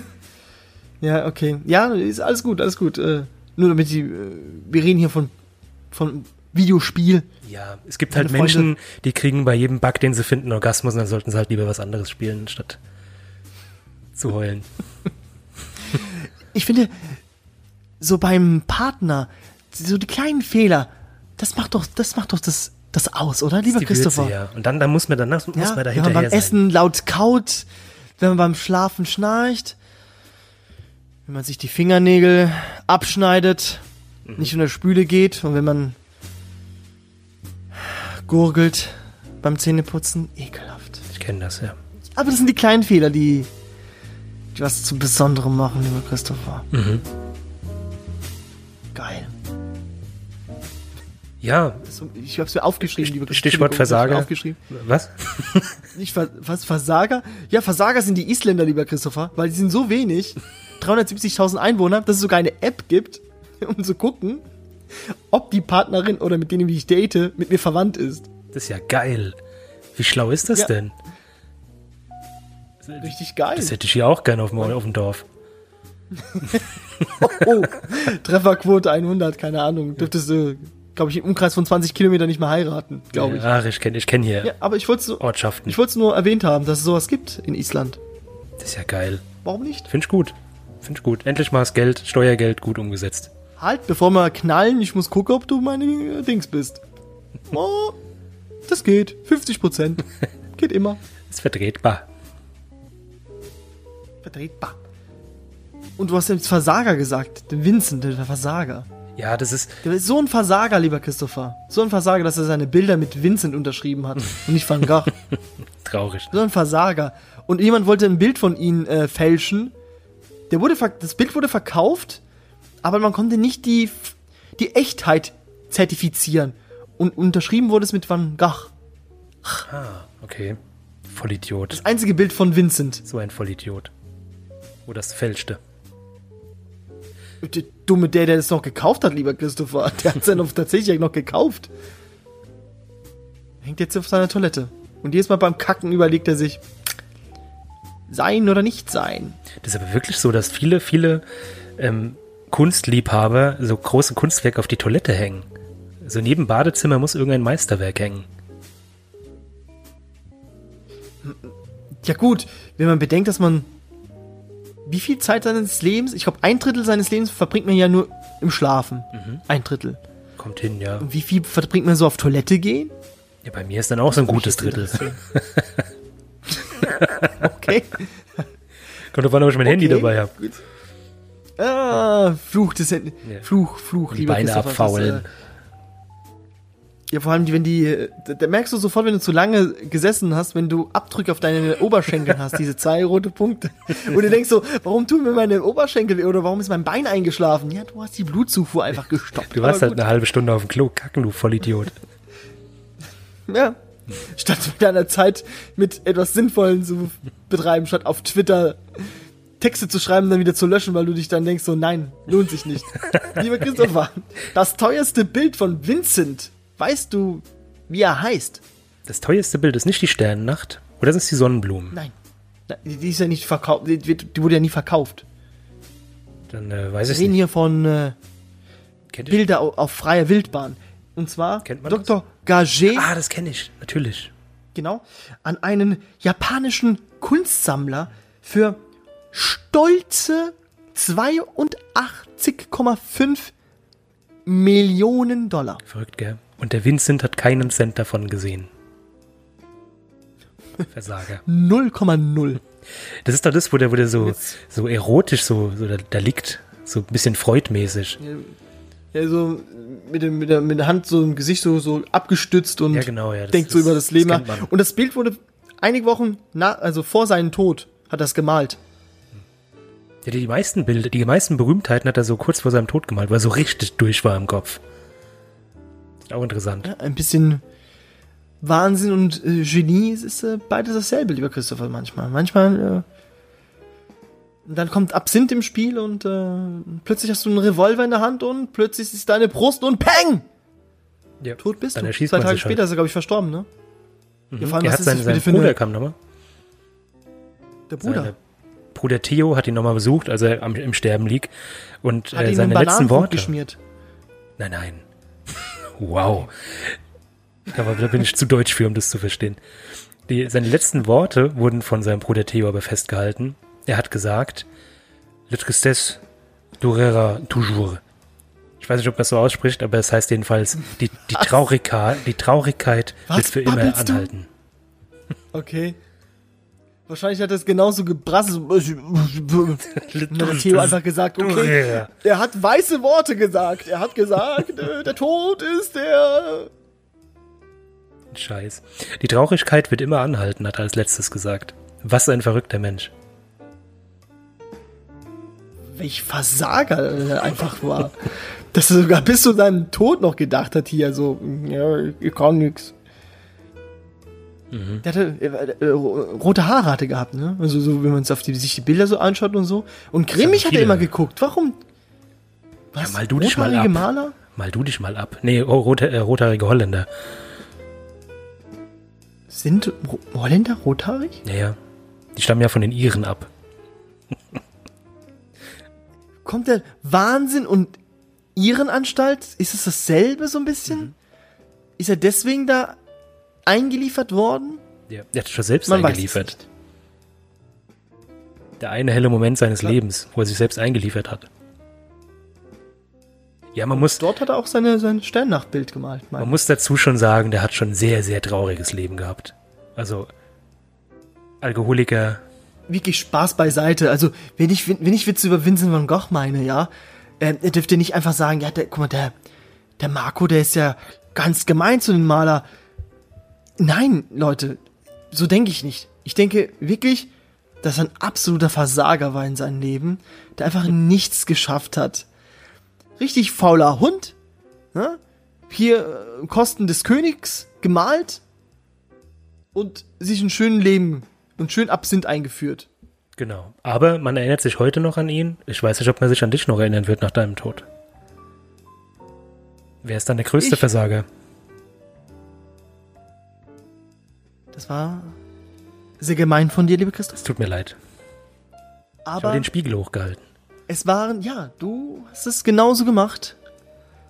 Ja, okay. Ja, ist alles gut, alles gut. Äh, nur damit die, äh, wir reden hier von, von Videospiel. Ja, es gibt Meine halt Menschen, die kriegen bei jedem Bug, den sie finden, Orgasmus und dann sollten sie halt lieber was anderes spielen, statt zu heulen. Ich finde, so beim Partner, so die kleinen Fehler, das macht doch, das macht doch das, das aus, oder, lieber Christopher? Würze, ja. Und dann, dann muss man danach muss Ja, man da wenn man hinterher beim sein. Essen laut kaut, wenn man beim Schlafen schnarcht, wenn man sich die Fingernägel abschneidet, Mhm. nicht in der Spüle geht und wenn man gurgelt beim Zähneputzen, ekelhaft. Ich kenne das, ja. Aber das sind die kleinen Fehler, die, die was zu Besonderem machen, lieber Christopher. Mhm. Geil. Ja, Ich hab's mir aufgeschrieben, liebe Stichwort Entschuldigung, ich hab's mir Versager. Aufgeschrieben. was? <laughs> Nicht Ver was, Versager? Ja, Versager sind die Isländer, lieber Christopher, weil die sind so wenig. <laughs> 370.000 Einwohner, dass es sogar eine App gibt, <laughs> um zu gucken, ob die Partnerin oder mit denen, die ich date, mit mir verwandt ist. Das ist ja geil. Wie schlau ist das Ja. denn? Richtig geil. Das hätte ich hier auch gerne auf dem, auf dem Dorf. <laughs> Oh, Trefferquote 100, keine Ahnung. Dürftest du, glaube ich, im Umkreis von 20 Kilometern nicht mehr heiraten, glaube ich. Ach, ich kenne ich kenn hier Ja, aber ich wollte es nur, Ortschaften. ich wollt's nur erwähnt haben, dass es sowas gibt in Island. das ist ja geil. Warum nicht? Finde ich gut. Finde ich gut. Endlich mal das Geld, Steuergeld gut umgesetzt. Halt, bevor wir knallen, ich muss gucken, ob du meine äh, Dings bist. Oh, das geht. 50 Prozent. <laughs> Geht immer. Ist vertretbar. Vertretbar. Und du hast jetzt Versager gesagt. Den Vincent, der Versager. Ja, das ist, Der ist so ein Versager, lieber Christopher. So ein Versager, dass er seine Bilder mit Vincent unterschrieben hat. und nicht Van Gogh. <laughs> traurig. So ein Versager. Und jemand wollte ein Bild von ihm äh, fälschen. Der wurde das Bild wurde verkauft, aber man konnte nicht die, die Echtheit zertifizieren. Und unterschrieben wurde es mit Van Gogh. Ah, okay. Vollidiot. Das einzige Bild von Vincent. So ein Vollidiot. Wo das fälschte. Der dumme der, der das noch gekauft hat, lieber Christopher. Der hat es ja noch <laughs> tatsächlich noch gekauft. Hängt jetzt auf seiner Toilette. Und jedes Mal beim Kacken überlegt er sich, sein oder nicht sein. Das ist aber wirklich so, dass viele, viele ähm, Kunstliebhaber so große Kunstwerke auf die Toilette hängen. So neben Badezimmer muss irgendein Meisterwerk hängen. Ja gut, wenn man bedenkt, dass man wie viel Zeit seines Lebens, ich glaube ein Drittel seines Lebens verbringt man ja nur im Schlafen. Ein Drittel. Kommt hin, ja. Und wie viel verbringt man so auf Toilette gehen? Ja, bei mir ist dann auch so ein gutes Drittel. <laughs> Okay. <laughs> Kommt davon, ob ich mein Handy Okay, dabei habe. Gut. Ah, Fluch des Händen. Ja. Fluch, Fluch, Die lieber Beine Christopher, abfaulen. Das, äh, ja, vor allem, wenn die, äh, da, da merkst du sofort, wenn du zu lange gesessen hast, wenn du Abdrücke auf deine Oberschenkel hast, diese zwei rote Punkte. Und du denkst so, warum tun mir meine Oberschenkel weh oder warum ist mein Bein eingeschlafen? Ja, du hast die Blutzufuhr einfach gestoppt. Du warst halt eine halbe Stunde auf dem Klo kacken, du Vollidiot. Ja. Statt mit deiner Zeit mit etwas Sinnvollem zu betreiben, statt auf Twitter Texte zu schreiben, dann wieder zu löschen, weil du dich dann denkst, so nein, lohnt sich nicht. <laughs> Lieber Christopher, das teuerste Bild von Vincent, weißt du, wie er heißt? Das teuerste Bild ist nicht die Sternennacht, oder sind es die Sonnenblumen? Nein. Die ist ja nicht verkauft, die, die wurde ja nie verkauft. Dann äh, weiß Wir ich reden nicht. hier von äh? Bilder au- auf freier Wildbahn. Und zwar Kennt man Dr. Gage, Ah, das kenne ich, natürlich. genau, an einen japanischen Kunstsammler für stolze 82,5 Millionen Dollar. Verrückt, gell? Und der Vincent hat keinen Cent davon gesehen. Versager. 0,0. <laughs> Das ist doch das, wo der, wo der so, Jetzt- so erotisch so, so da, da liegt. So ein bisschen freudmäßig. Ja, so mit, dem, mit, der, mit der Hand so im Gesicht so, so abgestützt und Ja, genau, ja. das- denkt so das- über das Leben nach. Und das Bild wurde einige Wochen nach, also vor seinem Tod, hat er es gemalt. Ja, die, meisten Bilder, die meisten Berühmtheiten hat er so kurz vor seinem Tod gemalt, weil er so richtig durch war im Kopf. Auch interessant. Ja, ein bisschen Wahnsinn und äh, Genie, es ist äh, beides dasselbe, lieber Christopher, manchmal. Manchmal, äh, dann kommt Absinth im Spiel und äh, plötzlich hast du einen Revolver in der Hand und plötzlich ist deine Brust und Peng! Ja. Tot bist Dann du. Zwei Tage später halt. ist er, glaube ich, verstorben, ne? Ja, vor allem, er was hat ist seinen, das sein bitte für Bruder kam nochmal. Der Bruder. Seine Bruder Theo hat ihn nochmal besucht, als er am, im Sterben liegt. Und hat äh, seine letzten Worte. geschmiert. Nein, nein. <laughs> Wow. Aber da bin ich zu deutsch für, um das zu verstehen. Die, seine letzten Worte wurden von seinem Bruder Theo aber festgehalten. Er hat gesagt, Le tristesse durera toujours. Ich weiß nicht, ob man es so ausspricht, aber es heißt jedenfalls, die, die, Traurigkeit, die Traurigkeit Was wird für immer babbelst du? anhalten. Okay. Wahrscheinlich hat er es genauso gebrasselt. Und <laughs> hat Theo einfach gesagt, okay, er hat weiße Worte gesagt. Er hat gesagt, äh, der Tod ist der... Scheiß. Die Traurigkeit wird immer anhalten, hat er als letztes gesagt. Was ein verrückter Mensch. Welch Versager er einfach war. Dass er sogar bis zu seinem Tod noch gedacht hat hier, so, ja, ich kann nix. Der hatte äh, äh, rote Haare hatte gehabt, ne? Also so, wenn man auf die, sich die Bilder so anschaut und so. Und grimmig hat er immer geguckt. Warum? Was? mal du dich mal ab. Maler? Mal du dich mal ab. Nee, oh, rote, äh, rothaarige Holländer. Sind Ro Holländer rothaarig? Ja, ja. Die stammen ja von den Iren ab. Kommt der Wahnsinn und Ihrenanstalt? Ist es dasselbe so ein bisschen? Mhm. Ist er deswegen da eingeliefert worden? Ja. Der hat schon selbst Man eingeliefert. Der eine helle Moment seines Klar. Lebens, wo er sich selbst eingeliefert hat. Ja, man muss, Dort hat er auch seine, sein Sternnachtbild gemalt. man Mein. muss dazu schon sagen, der hat schon ein sehr, sehr trauriges Leben gehabt. Also, Alkoholiker, Wirklich Spaß beiseite. Also, wenn ich, wenn ich Witze über Vincent van Gogh meine, ja, äh, er dürfte nicht einfach sagen, ja, der, guck mal, der, der Marco, der ist ja ganz gemein zu dem Maler. Nein, Leute, so denke ich nicht. Ich denke wirklich, dass er ein absoluter Versager war in seinem Leben, der einfach nichts geschafft hat. Richtig fauler Hund, ne? hier äh, Kosten des Königs gemalt, und sich ein schönes Leben und schön Absinth eingeführt. Genau. Aber man erinnert sich heute noch an ihn. Ich weiß nicht, ob man sich an dich noch erinnern wird nach deinem Tod. Wer ist dann der größte Ich. Versager? Das war sehr gemein von dir, liebe Christoph. Es tut mir leid. Ich habe Aber den Spiegel hochgehalten. es waren, ja, du hast es genauso gemacht.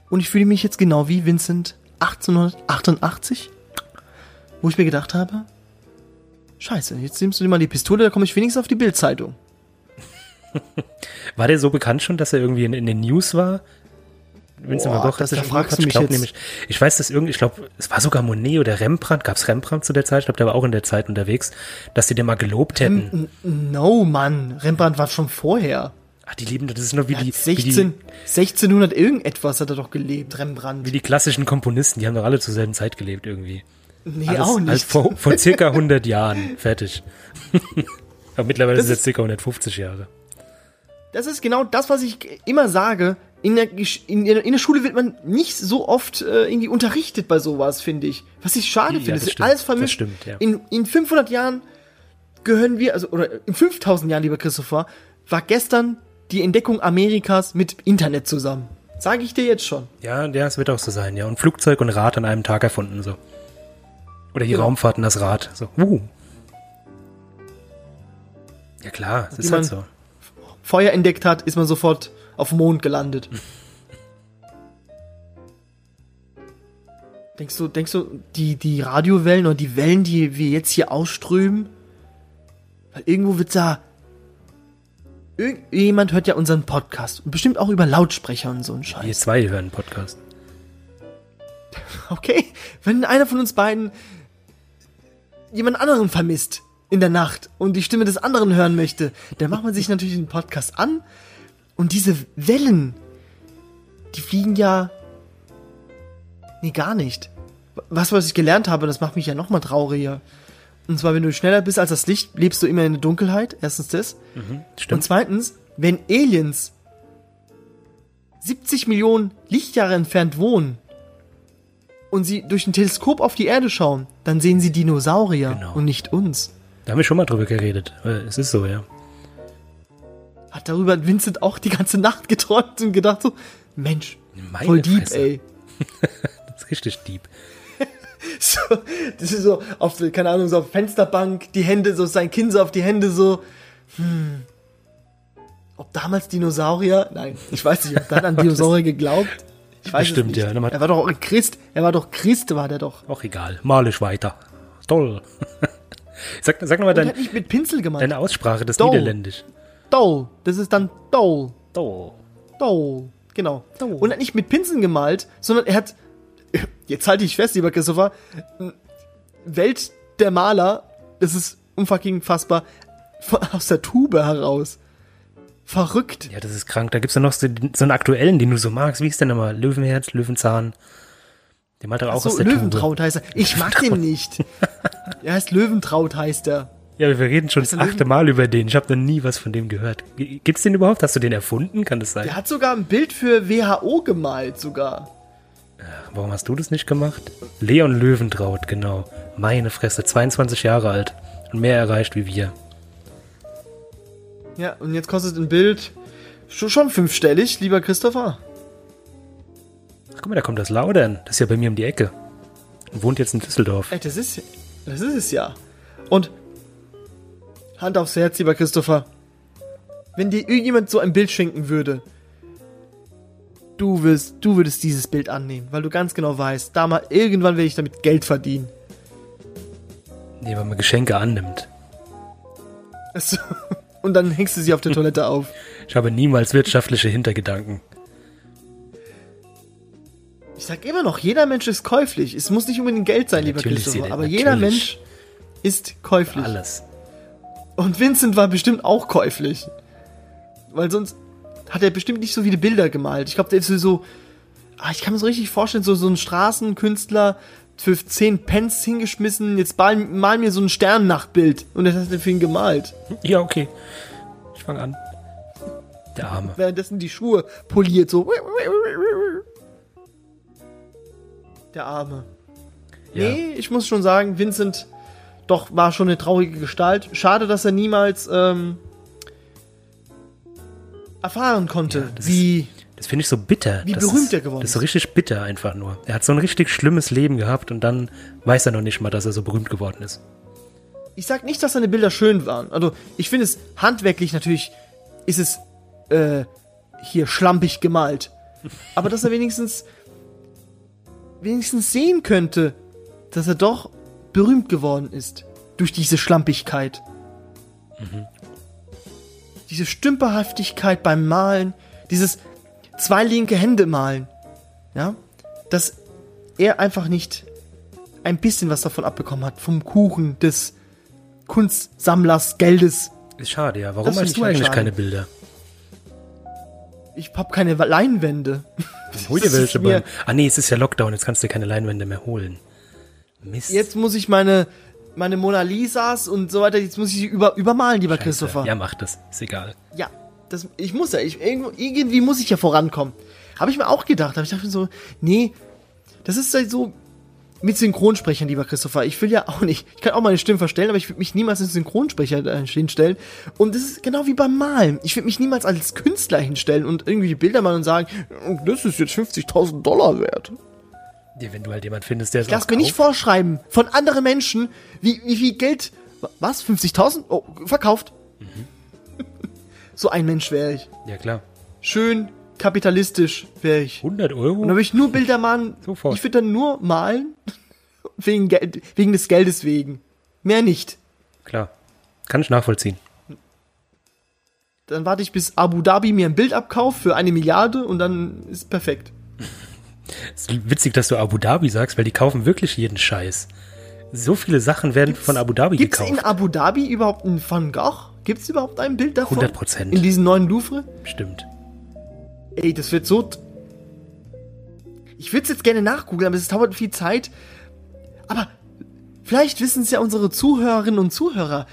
Und ich fühle mich jetzt genau wie Vincent 1888, wo ich mir gedacht habe, scheiße, jetzt nimmst du dir mal die Pistole, da komme ich wenigstens auf die Bildzeitung. <laughs> War der so bekannt schon, dass er irgendwie in, in den News war? Vincent Boah, van Gogh das- schon fragst du ich mich glaub jetzt. nämlich, ich weiß, dass irgendwie, ich glaube, es war sogar Monet oder Rembrandt, gab es Rembrandt zu der Zeit, ich glaube, der war auch in der Zeit unterwegs, dass die den mal gelobt hätten. No, Mann, Rembrandt war schon vorher. Ach, die lieben, das ist nur wie Er die, hat wie die, 16, 1600 irgendetwas hat er doch gelebt, Rembrandt. wie die klassischen Komponisten, die haben doch alle zur selben Zeit gelebt irgendwie. nee, Alles, auch nicht. Alles vor, vor <laughs> circa 100 Jahren, fertig. <laughs> Aber mittlerweile Das sind es ist- circa 150 Jahre. Das ist genau das, was ich immer sage. In der, in, in der Schule wird man nicht so oft äh, irgendwie unterrichtet bei sowas, finde ich. Was ich schade Ja, finde. das Es stimmt, alles das vermischt. stimmt, ja. in, in 500 Jahren gehören wir, also, oder in 5000 Jahren, lieber Christopher, war gestern die Entdeckung Amerikas mit Internet zusammen. Sage ich dir jetzt schon. Ja, ja, es wird auch so sein, ja. Und Flugzeug und Rad an einem Tag erfunden, so. Oder die Genau. Raumfahrt und das Rad, so. Uh. Ja klar, es ist halt so. Feuer entdeckt hat, ist man sofort auf dem Mond gelandet. <laughs> denkst du, denkst du, die, die Radiowellen oder die Wellen, die wir jetzt hier ausströmen, weil irgendwo wird da, irgendjemand hört ja unseren Podcast und bestimmt auch über Lautsprecher und so ein Wir Scheiß. zwei hören Podcast. <laughs> Okay, wenn einer von uns beiden jemand anderen vermisst in der Nacht und die Stimme des anderen hören möchte, dann macht man sich natürlich den Podcast an und diese Wellen, die fliegen ja nee gar nicht. Was was ich gelernt habe, das macht mich ja noch mal trauriger. Und zwar, wenn du schneller bist als das Licht, lebst du immer in der Dunkelheit. Erstens das. Und Stimmt. zweitens, wenn Aliens 70 Millionen Lichtjahre entfernt wohnen und sie durch ein Teleskop auf die Erde schauen, dann sehen sie Dinosaurier Genau. und nicht uns. Da haben wir schon mal drüber geredet. Äh, Es ist so, ja. Hat darüber Vincent auch die ganze Nacht geträumt und gedacht so, Mensch, Meine voll deep, Fresse. ey. <laughs> Das ist richtig deep. <laughs> So, das ist so auf, keine Ahnung, so auf Fensterbank, die Hände, so sein Kinn so auf die Hände so, hm. Ob damals Dinosaurier? Nein, ich weiß nicht, ob dann an <laughs> Dinosaurier geglaubt. Ich weiß Bestimmt, es nicht. ja. Hat- Er war doch ein Christ, er war doch Christ, war der doch. Auch egal. Mal ich weiter. Toll. sag, sag nochmal dein, hat nicht mit Pinsel gemeint. deine Aussprache, das Doll. Niederländisch. Doll. Das ist dann Doll. Toll. Doll. Genau. Doll. Und er hat nicht mit Pinseln gemalt, sondern er hat, <laughs> jetzt halte ich fest, lieber Christopher, Welt der Maler, das ist unfucking fassbar, <laughs> aus der Tube heraus. Verrückt. Ja, das ist krank. Da gibt's ja noch so, so einen aktuellen, den du so magst. Wie ist der nochmal? Löwenherz, Löwenzahn. Der macht doch auch so, aus der Löwentraut heißt er. Ich mag den nicht. <laughs> Er heißt Löwentraut, heißt er. Ja, wir reden schon das achte Mal über den. Ich habe noch nie was von dem gehört. Gibt's den überhaupt? Hast du den erfunden? Kann das sein? Der hat sogar ein Bild für WHO gemalt, sogar. Warum hast du das nicht gemacht? Leon Löwentraut, genau. Meine Fresse, 22 Jahre alt. Und mehr erreicht wie wir. Ja, und jetzt kostet ein Bild schon, schon fünfstellig, lieber Christopher. Ach, guck mal, da kommt das Laudern. Das ist ja bei mir um die Ecke. Und wohnt jetzt in Düsseldorf. Ey, das ist, das ist es ja. Und Hand aufs Herz, lieber Christopher. Wenn dir irgendjemand so ein Bild schenken würde, du wirst, du würdest dieses Bild annehmen, weil du ganz genau weißt, da mal irgendwann werde ich damit Geld verdienen. Nee, weil man Geschenke annimmt. So. Und dann hängst du sie auf der Toilette auf. Ich habe niemals wirtschaftliche Hintergedanken. Ich sag immer noch, jeder Mensch ist käuflich. Es muss nicht unbedingt Geld sein, lieber Natürlich, Christopher, aber jeder natürlich. Mensch ist käuflich. Alles. Und Vincent war bestimmt auch käuflich. Weil sonst hat er bestimmt nicht so viele Bilder gemalt. Ich glaube, der ist so. Ah, ich kann mir so richtig vorstellen, so, so ein Straßenkünstler für 10 Pence hingeschmissen, jetzt mal, mal mir so ein Sternnachtbild. Und das hat er für ihn gemalt. Ja, okay. Ich fange an. Der Arme. Währenddessen die Schuhe poliert, so. Der Arme. Ja. Nee, ich muss schon sagen, Vincent, doch war schon eine traurige Gestalt. Schade, dass er niemals ähm, erfahren konnte, Ja, das wie Das finde ich so bitter. Wie das berühmt ist, er geworden Das ist so richtig bitter einfach nur. Er hat so ein richtig schlimmes Leben gehabt und dann weiß er noch nicht mal, dass er so berühmt geworden ist. ich sag nicht, dass seine Bilder schön waren. Also ich finde es handwerklich natürlich ist es äh, hier schlampig gemalt. Aber dass er wenigstens wenigstens sehen könnte, dass er doch berühmt geworden ist durch diese Schlampigkeit. Diese Stümperhaftigkeit beim Malen, dieses zwei linke Hände malen. Ja? Dass er einfach nicht ein bisschen was davon abbekommen hat vom Kuchen des Kunstsammlers Geldes. Ist schade, ja. Warum hast du halt eigentlich schade. keine Bilder? Ich hab keine Leinwände. Hol dir welche beim. Ah nee, es ist ja Lockdown, jetzt kannst du dir keine Leinwände mehr holen. Mist. Jetzt muss ich meine, meine Mona Lisas und so weiter, jetzt muss ich sie über, übermalen, lieber Scheiße. Christopher. Ja, mach das. Ist egal. Ja, das, ich muss ja, ich, irgendwie muss ich ja vorankommen. Habe ich mir auch gedacht, aber ich dachte so, nee, das ist halt so mit Synchronsprechern, lieber Christopher. Ich will ja auch nicht, ich kann auch meine Stimme verstellen, aber ich würde mich niemals als Synchronsprecher hinstellen. Und das ist genau wie beim Malen. Ich würde mich niemals als Künstler hinstellen und irgendwie Bilder malen und sagen, das ist jetzt 50.000 Dollar wert. Wenn du halt jemand findest, der es Ich lass mir nicht vorschreiben von anderen Menschen, wie, wie viel Geld. Was? 50.000? Oh, verkauft. Mhm. <laughs> so ein Mensch wäre ich. Ja, klar. Schön kapitalistisch wäre ich. 100 Und Euro? dann würde ich nur Bilder malen. Sofort. Ich würde dann nur malen. <laughs> Wegen, Geld, wegen des Geldes wegen. Mehr nicht. Klar. Kann ich nachvollziehen. Dann warte ich, bis Abu Dhabi mir ein Bild abkauft für eine Milliarde und dann ist perfekt. <laughs> Es ist witzig, dass du Abu Dhabi sagst, weil die kaufen wirklich jeden Scheiß. So viele Sachen werden von Abu Dhabi Gibt es gekauft. in Abu Dhabi überhaupt einen Van Gogh? Gibt es überhaupt ein Bild davon? 100%. In diesem neuen Louvre? Stimmt. Ey, das wird so. Ich würde es jetzt gerne nachgoogeln, aber es dauert viel Zeit. Aber vielleicht wissen es ja unsere Zuhörerinnen und Zuhörer.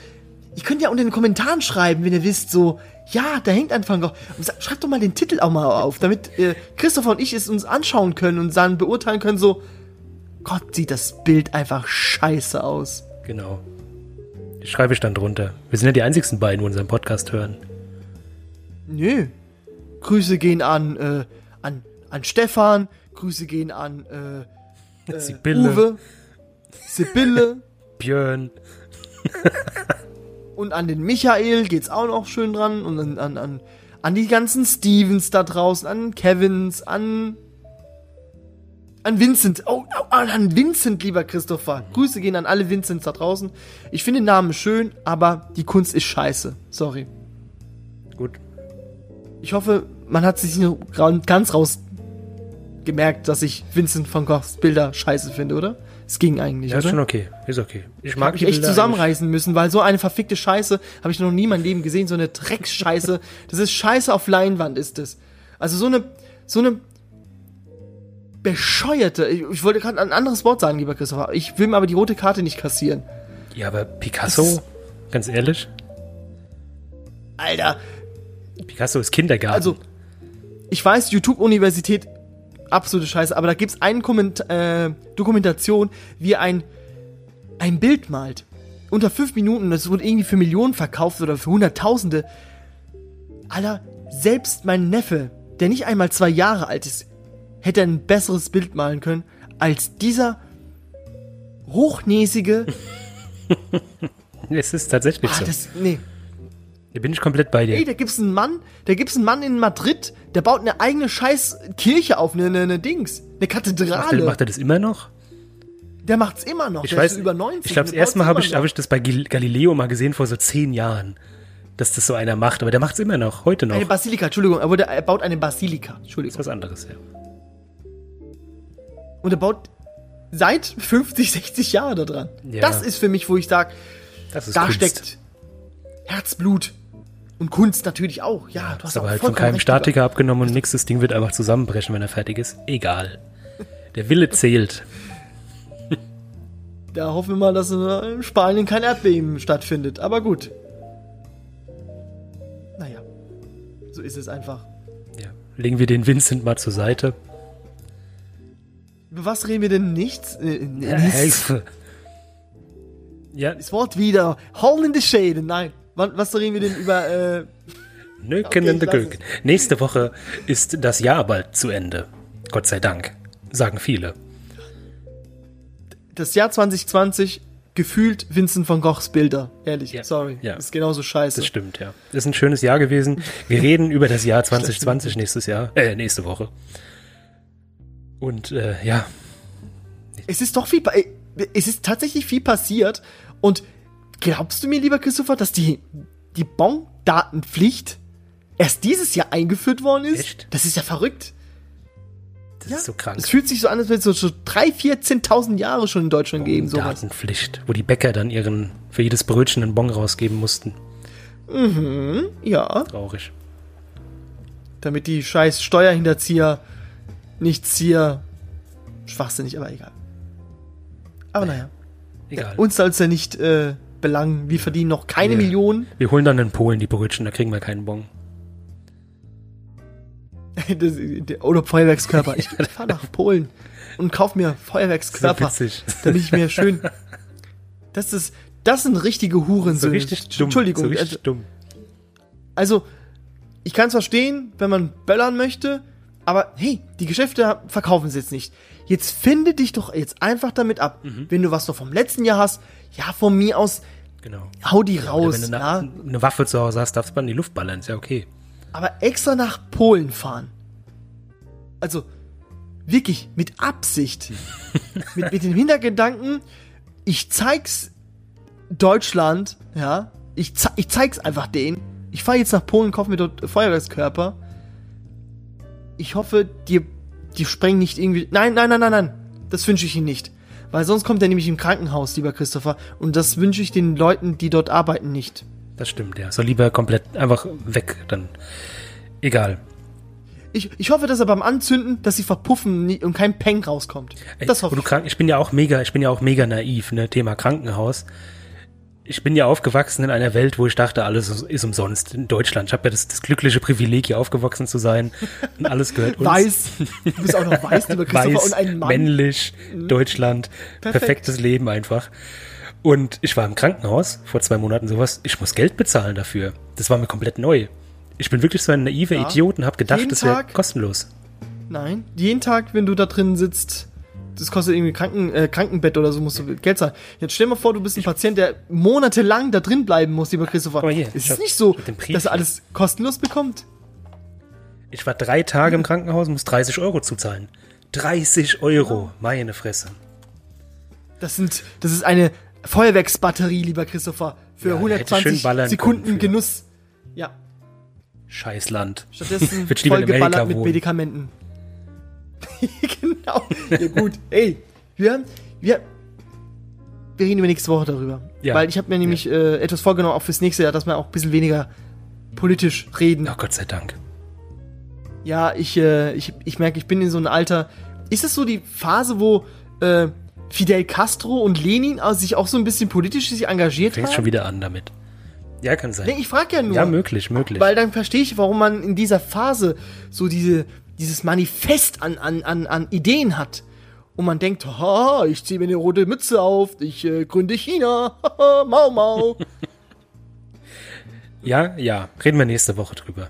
Ihr könnt ja unter den Kommentaren schreiben, wenn ihr wisst, so, ja, da hängt ein Van Gogh. Schreibt doch mal den Titel auch mal auf, damit äh, Christopher und ich es uns anschauen können und dann beurteilen können, so, Gott, sieht das Bild einfach scheiße aus. Genau. Schreibe ich dann drunter. Wir sind ja die einzigsten beiden, die unseren Podcast hören. Nö. Grüße gehen an, äh, an, an Stefan, Grüße gehen an, äh, Sibylle, Uwe, Sibylle Björn. <laughs> und an den Michael geht's auch noch schön dran und an, an, an, an die ganzen Stevens da draußen, an Kevins, an an Vincent. Oh, oh, an Vincent, lieber Christopher. Grüße gehen an alle Vincents da draußen. Ich finde den Namen schön, aber die Kunst ist scheiße. Sorry. Gut. Ich hoffe, man hat sich nur gra- ganz raus gemerkt, dass ich Vincent van Goghs Bilder scheiße finde, oder? Es ging eigentlich, Ja, ist schon okay. Ist okay. Ich Mag ich die echt Bilder zusammenreißen müssen, weil so eine verfickte Scheiße habe ich noch nie in meinem Leben gesehen. So eine Drecksscheiße. Das ist Scheiße auf Leinwand, ist es. Also so eine, so eine bescheuerte. Ich, ich wollte gerade ein anderes Wort sagen, lieber Christopher. Ich will mir aber die rote Karte nicht kassieren. Ja, aber Picasso, Das ganz ehrlich, Alter, Picasso ist Kindergarten. also ich weiß, YouTube-Universität absolute Scheiße, aber da gibt's eine Komment äh, Dokumentation, wie ein ein Bild malt. Unter fünf Minuten, das wurde irgendwie für Millionen verkauft oder für Hunderttausende. Alter, selbst mein Neffe, der nicht einmal zwei Jahre alt ist, hätte ein besseres Bild malen können als dieser hochnäsige. <laughs> es ist tatsächlich Ah, so. das, nee. Da bin ich komplett bei dir. Ey, da gibt's einen Mann, da gibt's einen Mann in Madrid, der baut eine eigene scheiß Kirche auf, eine, eine, eine Dings, eine macht, Kathedrale. er, macht er das immer noch? Der macht's immer noch. Ich der weiß, ist über 90. ich glaube, das erste Mal habe ich, hab ich das bei Galileo mal gesehen vor so zehn Jahren, dass das so einer macht. Aber der macht es immer noch, heute noch. Eine Basilika, Entschuldigung, er, wurde, er baut eine Basilika, ist Entschuldigung. was anderes, ja. Und er baut seit 50, 60 Jahren da dran. Ja. Das ist für mich, wo ich sage, Das ist da Kunst. steckt Herzblut. Und Kunst natürlich auch. Ja, du hast Ist aber halt von keinem Statiker abgenommen und nix. Das Ding wird einfach zusammenbrechen, wenn er fertig ist. Egal. Der Wille zählt. <laughs> Da hoffen wir mal, dass in Spanien kein Erdbeben stattfindet. Aber gut. Naja. So ist es einfach. Ja. Legen wir den Vincent mal zur Seite. Über was reden wir denn nichts? Äh, Ja, nichts. hey, Ja, Das Wort wieder. Hole in the Shade. Nein. Was reden wir denn über, äh, Nöken Okay, in the Göken. Nächste Woche ist das Jahr bald zu Ende. Gott sei Dank. Sagen viele. das Jahr 2020 gefühlt Vincent van Goghs Bilder. Ehrlich, Ja. sorry. Ja. Ist genauso scheiße. Das stimmt, ja. Ist ein schönes Jahr gewesen. Wir <laughs> reden über das Jahr 2020 nächstes Jahr, äh, nächste Woche. Und äh, ja, Es ist doch viel, es ist tatsächlich viel passiert. Und glaubst du mir, lieber Christopher, dass die, die Bon-Datenpflicht erst dieses Jahr eingeführt worden ist? Echt? Das ist ja verrückt. das Ja, ist so krank. Es fühlt sich so an, als wenn es so, so 3.000, 4.000, 10.000 Jahre schon in Deutschland geben, sowas. Datenpflicht, wo die Bäcker dann ihren für jedes Brötchen einen Bon rausgeben mussten. Ja, Traurig. damit die scheiß Steuerhinterzieher nichts hier schwachsinnig, aber egal. Aber naja, Egal. uns soll es ja nicht äh, belangen. Wir verdienen noch keine Ja. Millionen. Wir holen dann in Polen die Brötchen, da kriegen wir keinen Bon. <laughs> Das, der- oder Feuerwerkskörper. <laughs> Ich fahre nach Polen und kauf mir Feuerwerkskörper, So witzig. damit ich mir schön. Das ist, das sind richtige Hurensöhne. So richtig dumm. Entschuldigung. So richtig also, dumm. also, ich kann es verstehen, wenn man böllern möchte, aber hey, die Geschäfte verkaufen es jetzt nicht. Jetzt finde dich doch jetzt einfach damit ab. Mhm. Wenn du was noch vom letzten Jahr hast, ja, von mir aus, Genau. hau die Oder raus. wenn du ja, eine, eine Waffe zu Hause hast, darfst du in die Luft ballern, ist ja okay. aber extra nach Polen fahren. Also wirklich mit Absicht. <laughs> mit, mit dem Hintergedanken, ich zeig's Deutschland, ja, ich, ze ich zeig's einfach denen. Ich fahre jetzt nach Polen, kaufe mir dort Feuerwerkskörper. Ich hoffe, die, die sprengen nicht irgendwie. Nein, nein, nein, nein, nein. Das wünsche ich ihnen nicht. Weil sonst kommt er nämlich im Krankenhaus, lieber Christopher. Und das wünsche ich den Leuten, die dort arbeiten, nicht. Das stimmt, ja. Soll lieber komplett einfach weg, dann. Egal. Ich, ich hoffe, dass er beim Anzünden, dass sie verpuffen und kein Peng rauskommt. Das hoffe ich. krank, ich bin ja auch mega, ich bin ja auch mega naiv, ne, Thema Krankenhaus. Ich bin ja aufgewachsen in einer Welt, wo ich dachte, alles ist- umsonst in Deutschland. Ich habe ja das, das glückliche Privileg, hier aufgewachsen zu sein und alles gehört uns. Weiß. Du bist auch noch weiß, lieber Christopher. Weiß, und ein Mann. männlich, Deutschland, Perfekt. perfektes Leben einfach. Und ich war im Krankenhaus vor zwei Monaten sowas. Ich muss Geld bezahlen dafür. Das war mir komplett neu. Ich bin wirklich so ein naiver Ja. Idiot und habe gedacht, Jeden das wäre kostenlos. Nein. Jeden Tag, wenn du da drin sitzt, das kostet irgendwie Kranken, äh, Krankenbett oder so, musst du Geld zahlen. Jetzt stell dir mal vor, du bist ein Patient, der monatelang da drin bleiben muss, lieber Christopher. Hier, es ich ist hab- nicht so, ich dass er alles kostenlos bekommt. Ich war drei Tage im Krankenhaus und muss 30 Euro zuzahlen. 30 Euro, meine Fresse. Das sind, das ist eine Feuerwerksbatterie, lieber Christopher, für Ja, hätte schön 120 ballern Sekunden Genuss. Ja. Scheiß Land. Stattdessen <laughs> ich Amerika vollgeballert mit. Medikamenten. <laughs> genau. Ja gut. Ey, wir, wir, wir reden über nächste Woche darüber. Ja. Weil ich habe mir nämlich äh, etwas vorgenommen, auch fürs nächste Jahr, dass wir auch ein bisschen weniger politisch reden. Oh Gott sei Dank. Ja, ich, äh, ich, ich merke, ich bin in so einem Alter. Ist es so die Phase, wo äh, Fidel Castro und Lenin also sich auch so ein bisschen politisch sich engagiert Fängst schon haben? wieder an damit. Ja, kann sein. Nee, ich frage ja nur. ja, möglich, möglich. Weil dann verstehe ich, warum man in dieser Phase so diese, dieses Manifest an, an, an, an Ideen hat. Und man denkt, haha, ich ziehe mir eine rote Mütze auf, ich äh, gründe China, haha, mau mau. <laughs> ja, ja. Reden wir nächste Woche drüber.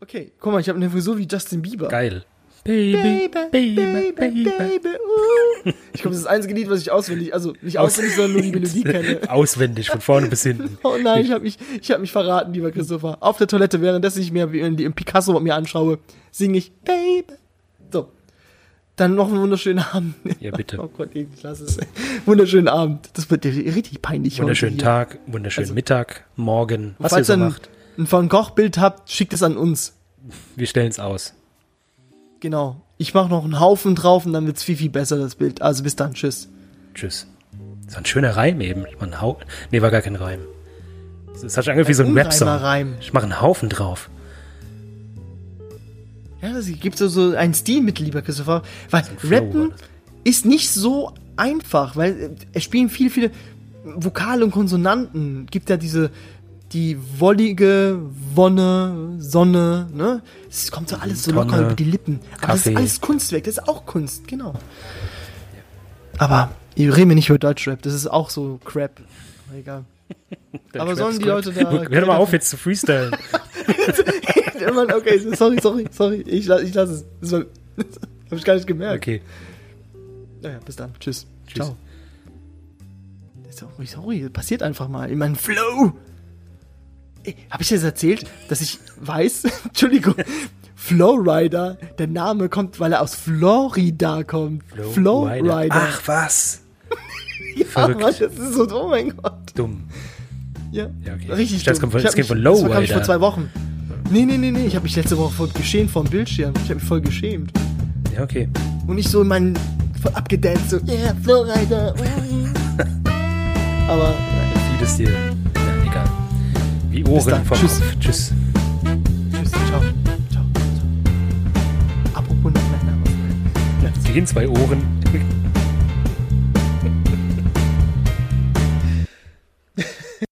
Okay, guck mal, ich habe eine Frisur wie Justin Bieber. Geil. Baby, Baby, baby, baby, baby, uh. <laughs> Ich glaube, das ist das einzige Lied, was ich auswendig, also nicht auswendig, sondern nur die Melodie kenne. <laughs> Auswendig, von vorne bis hinten. <laughs> Oh nein, ich habe mich, ich hab mich verraten, lieber Christopher. Auf der Toilette, währenddessen ich mir im Picasso mir anschaue, singe ich Baby. So. Dann noch einen wunderschönen Abend. Ja, bitte. Oh Gott, ich lass es. Wunderschönen Abend. Das wird dir richtig peinlich Wunderschönen Tag, wunderschönen Also- Mittag, morgen, was ihr so macht. ein Van Gogh-Bild habt, schickt es an uns. Wir stellen es aus. Genau. Ich mache noch einen Haufen drauf und dann wird's viel, viel besser, das Bild. Also bis dann. Tschüss. Tschüss. Das war ein schöner Reim eben. Ich mach einen Hau nee, war gar kein Reim. Das hat sich angehört wie so ein Rap-Song. Reim. Ich mache einen Haufen drauf. Ja, das gibt so, so ein Stilmittel, lieber Christopher. Weil war Rappen ist nicht so einfach, weil äh, es spielen viel, viele Vokale und Konsonanten. Gibt ja diese, die wollige Wonne, Sonne, ne? Es kommt so alles so Tonne, locker über die Lippen. Aber das Kaffee. ist alles Kunstwerk, das ist auch Kunst, genau. Aber Ich rede mir nicht über Deutschrap, das ist auch so Crap. Aber egal. Aber sollen die Leute da. Hör doch mal auf, jetzt zu freestylen. <laughs> Okay, sorry, sorry, sorry. Ich, ich lasse es. Das war, <laughs> hab ich gar nicht gemerkt. Okay. Naja, bis dann. Tschüss. Tschüss. Ciao. Sorry, sorry, passiert einfach mal. In meinem Flow. Ey, Hab ich dir das erzählt, dass ich weiß, <laughs> Entschuldigung, Flowrider, der Name kommt, weil er aus Florida kommt. Flowrider. Ach, was? <laughs> ja, verrückt. Mann, das ist so, oh mein Gott. Dumm. Ja, Ja, okay. richtig es dumm. kommt von- geht mich- von Das war, glaub ich, Lowrider. vor zwei Wochen. Nee, nee, nee, nee, ich habe mich letzte Woche voll geschämt vom Bildschirm. Ich habe mich voll geschämt. Ja, okay. Und ich so in meinen voll abgedanced, so, yeah, Flowrider. <laughs> Aber, naja, Vieles dir. Wie Ohren vom Tschüss. Kopf. Tschüss. tschüss, ciao. Ciao, ciao. Apropos, nein, nein, nein. Gehen zwei Ohren. <laughs>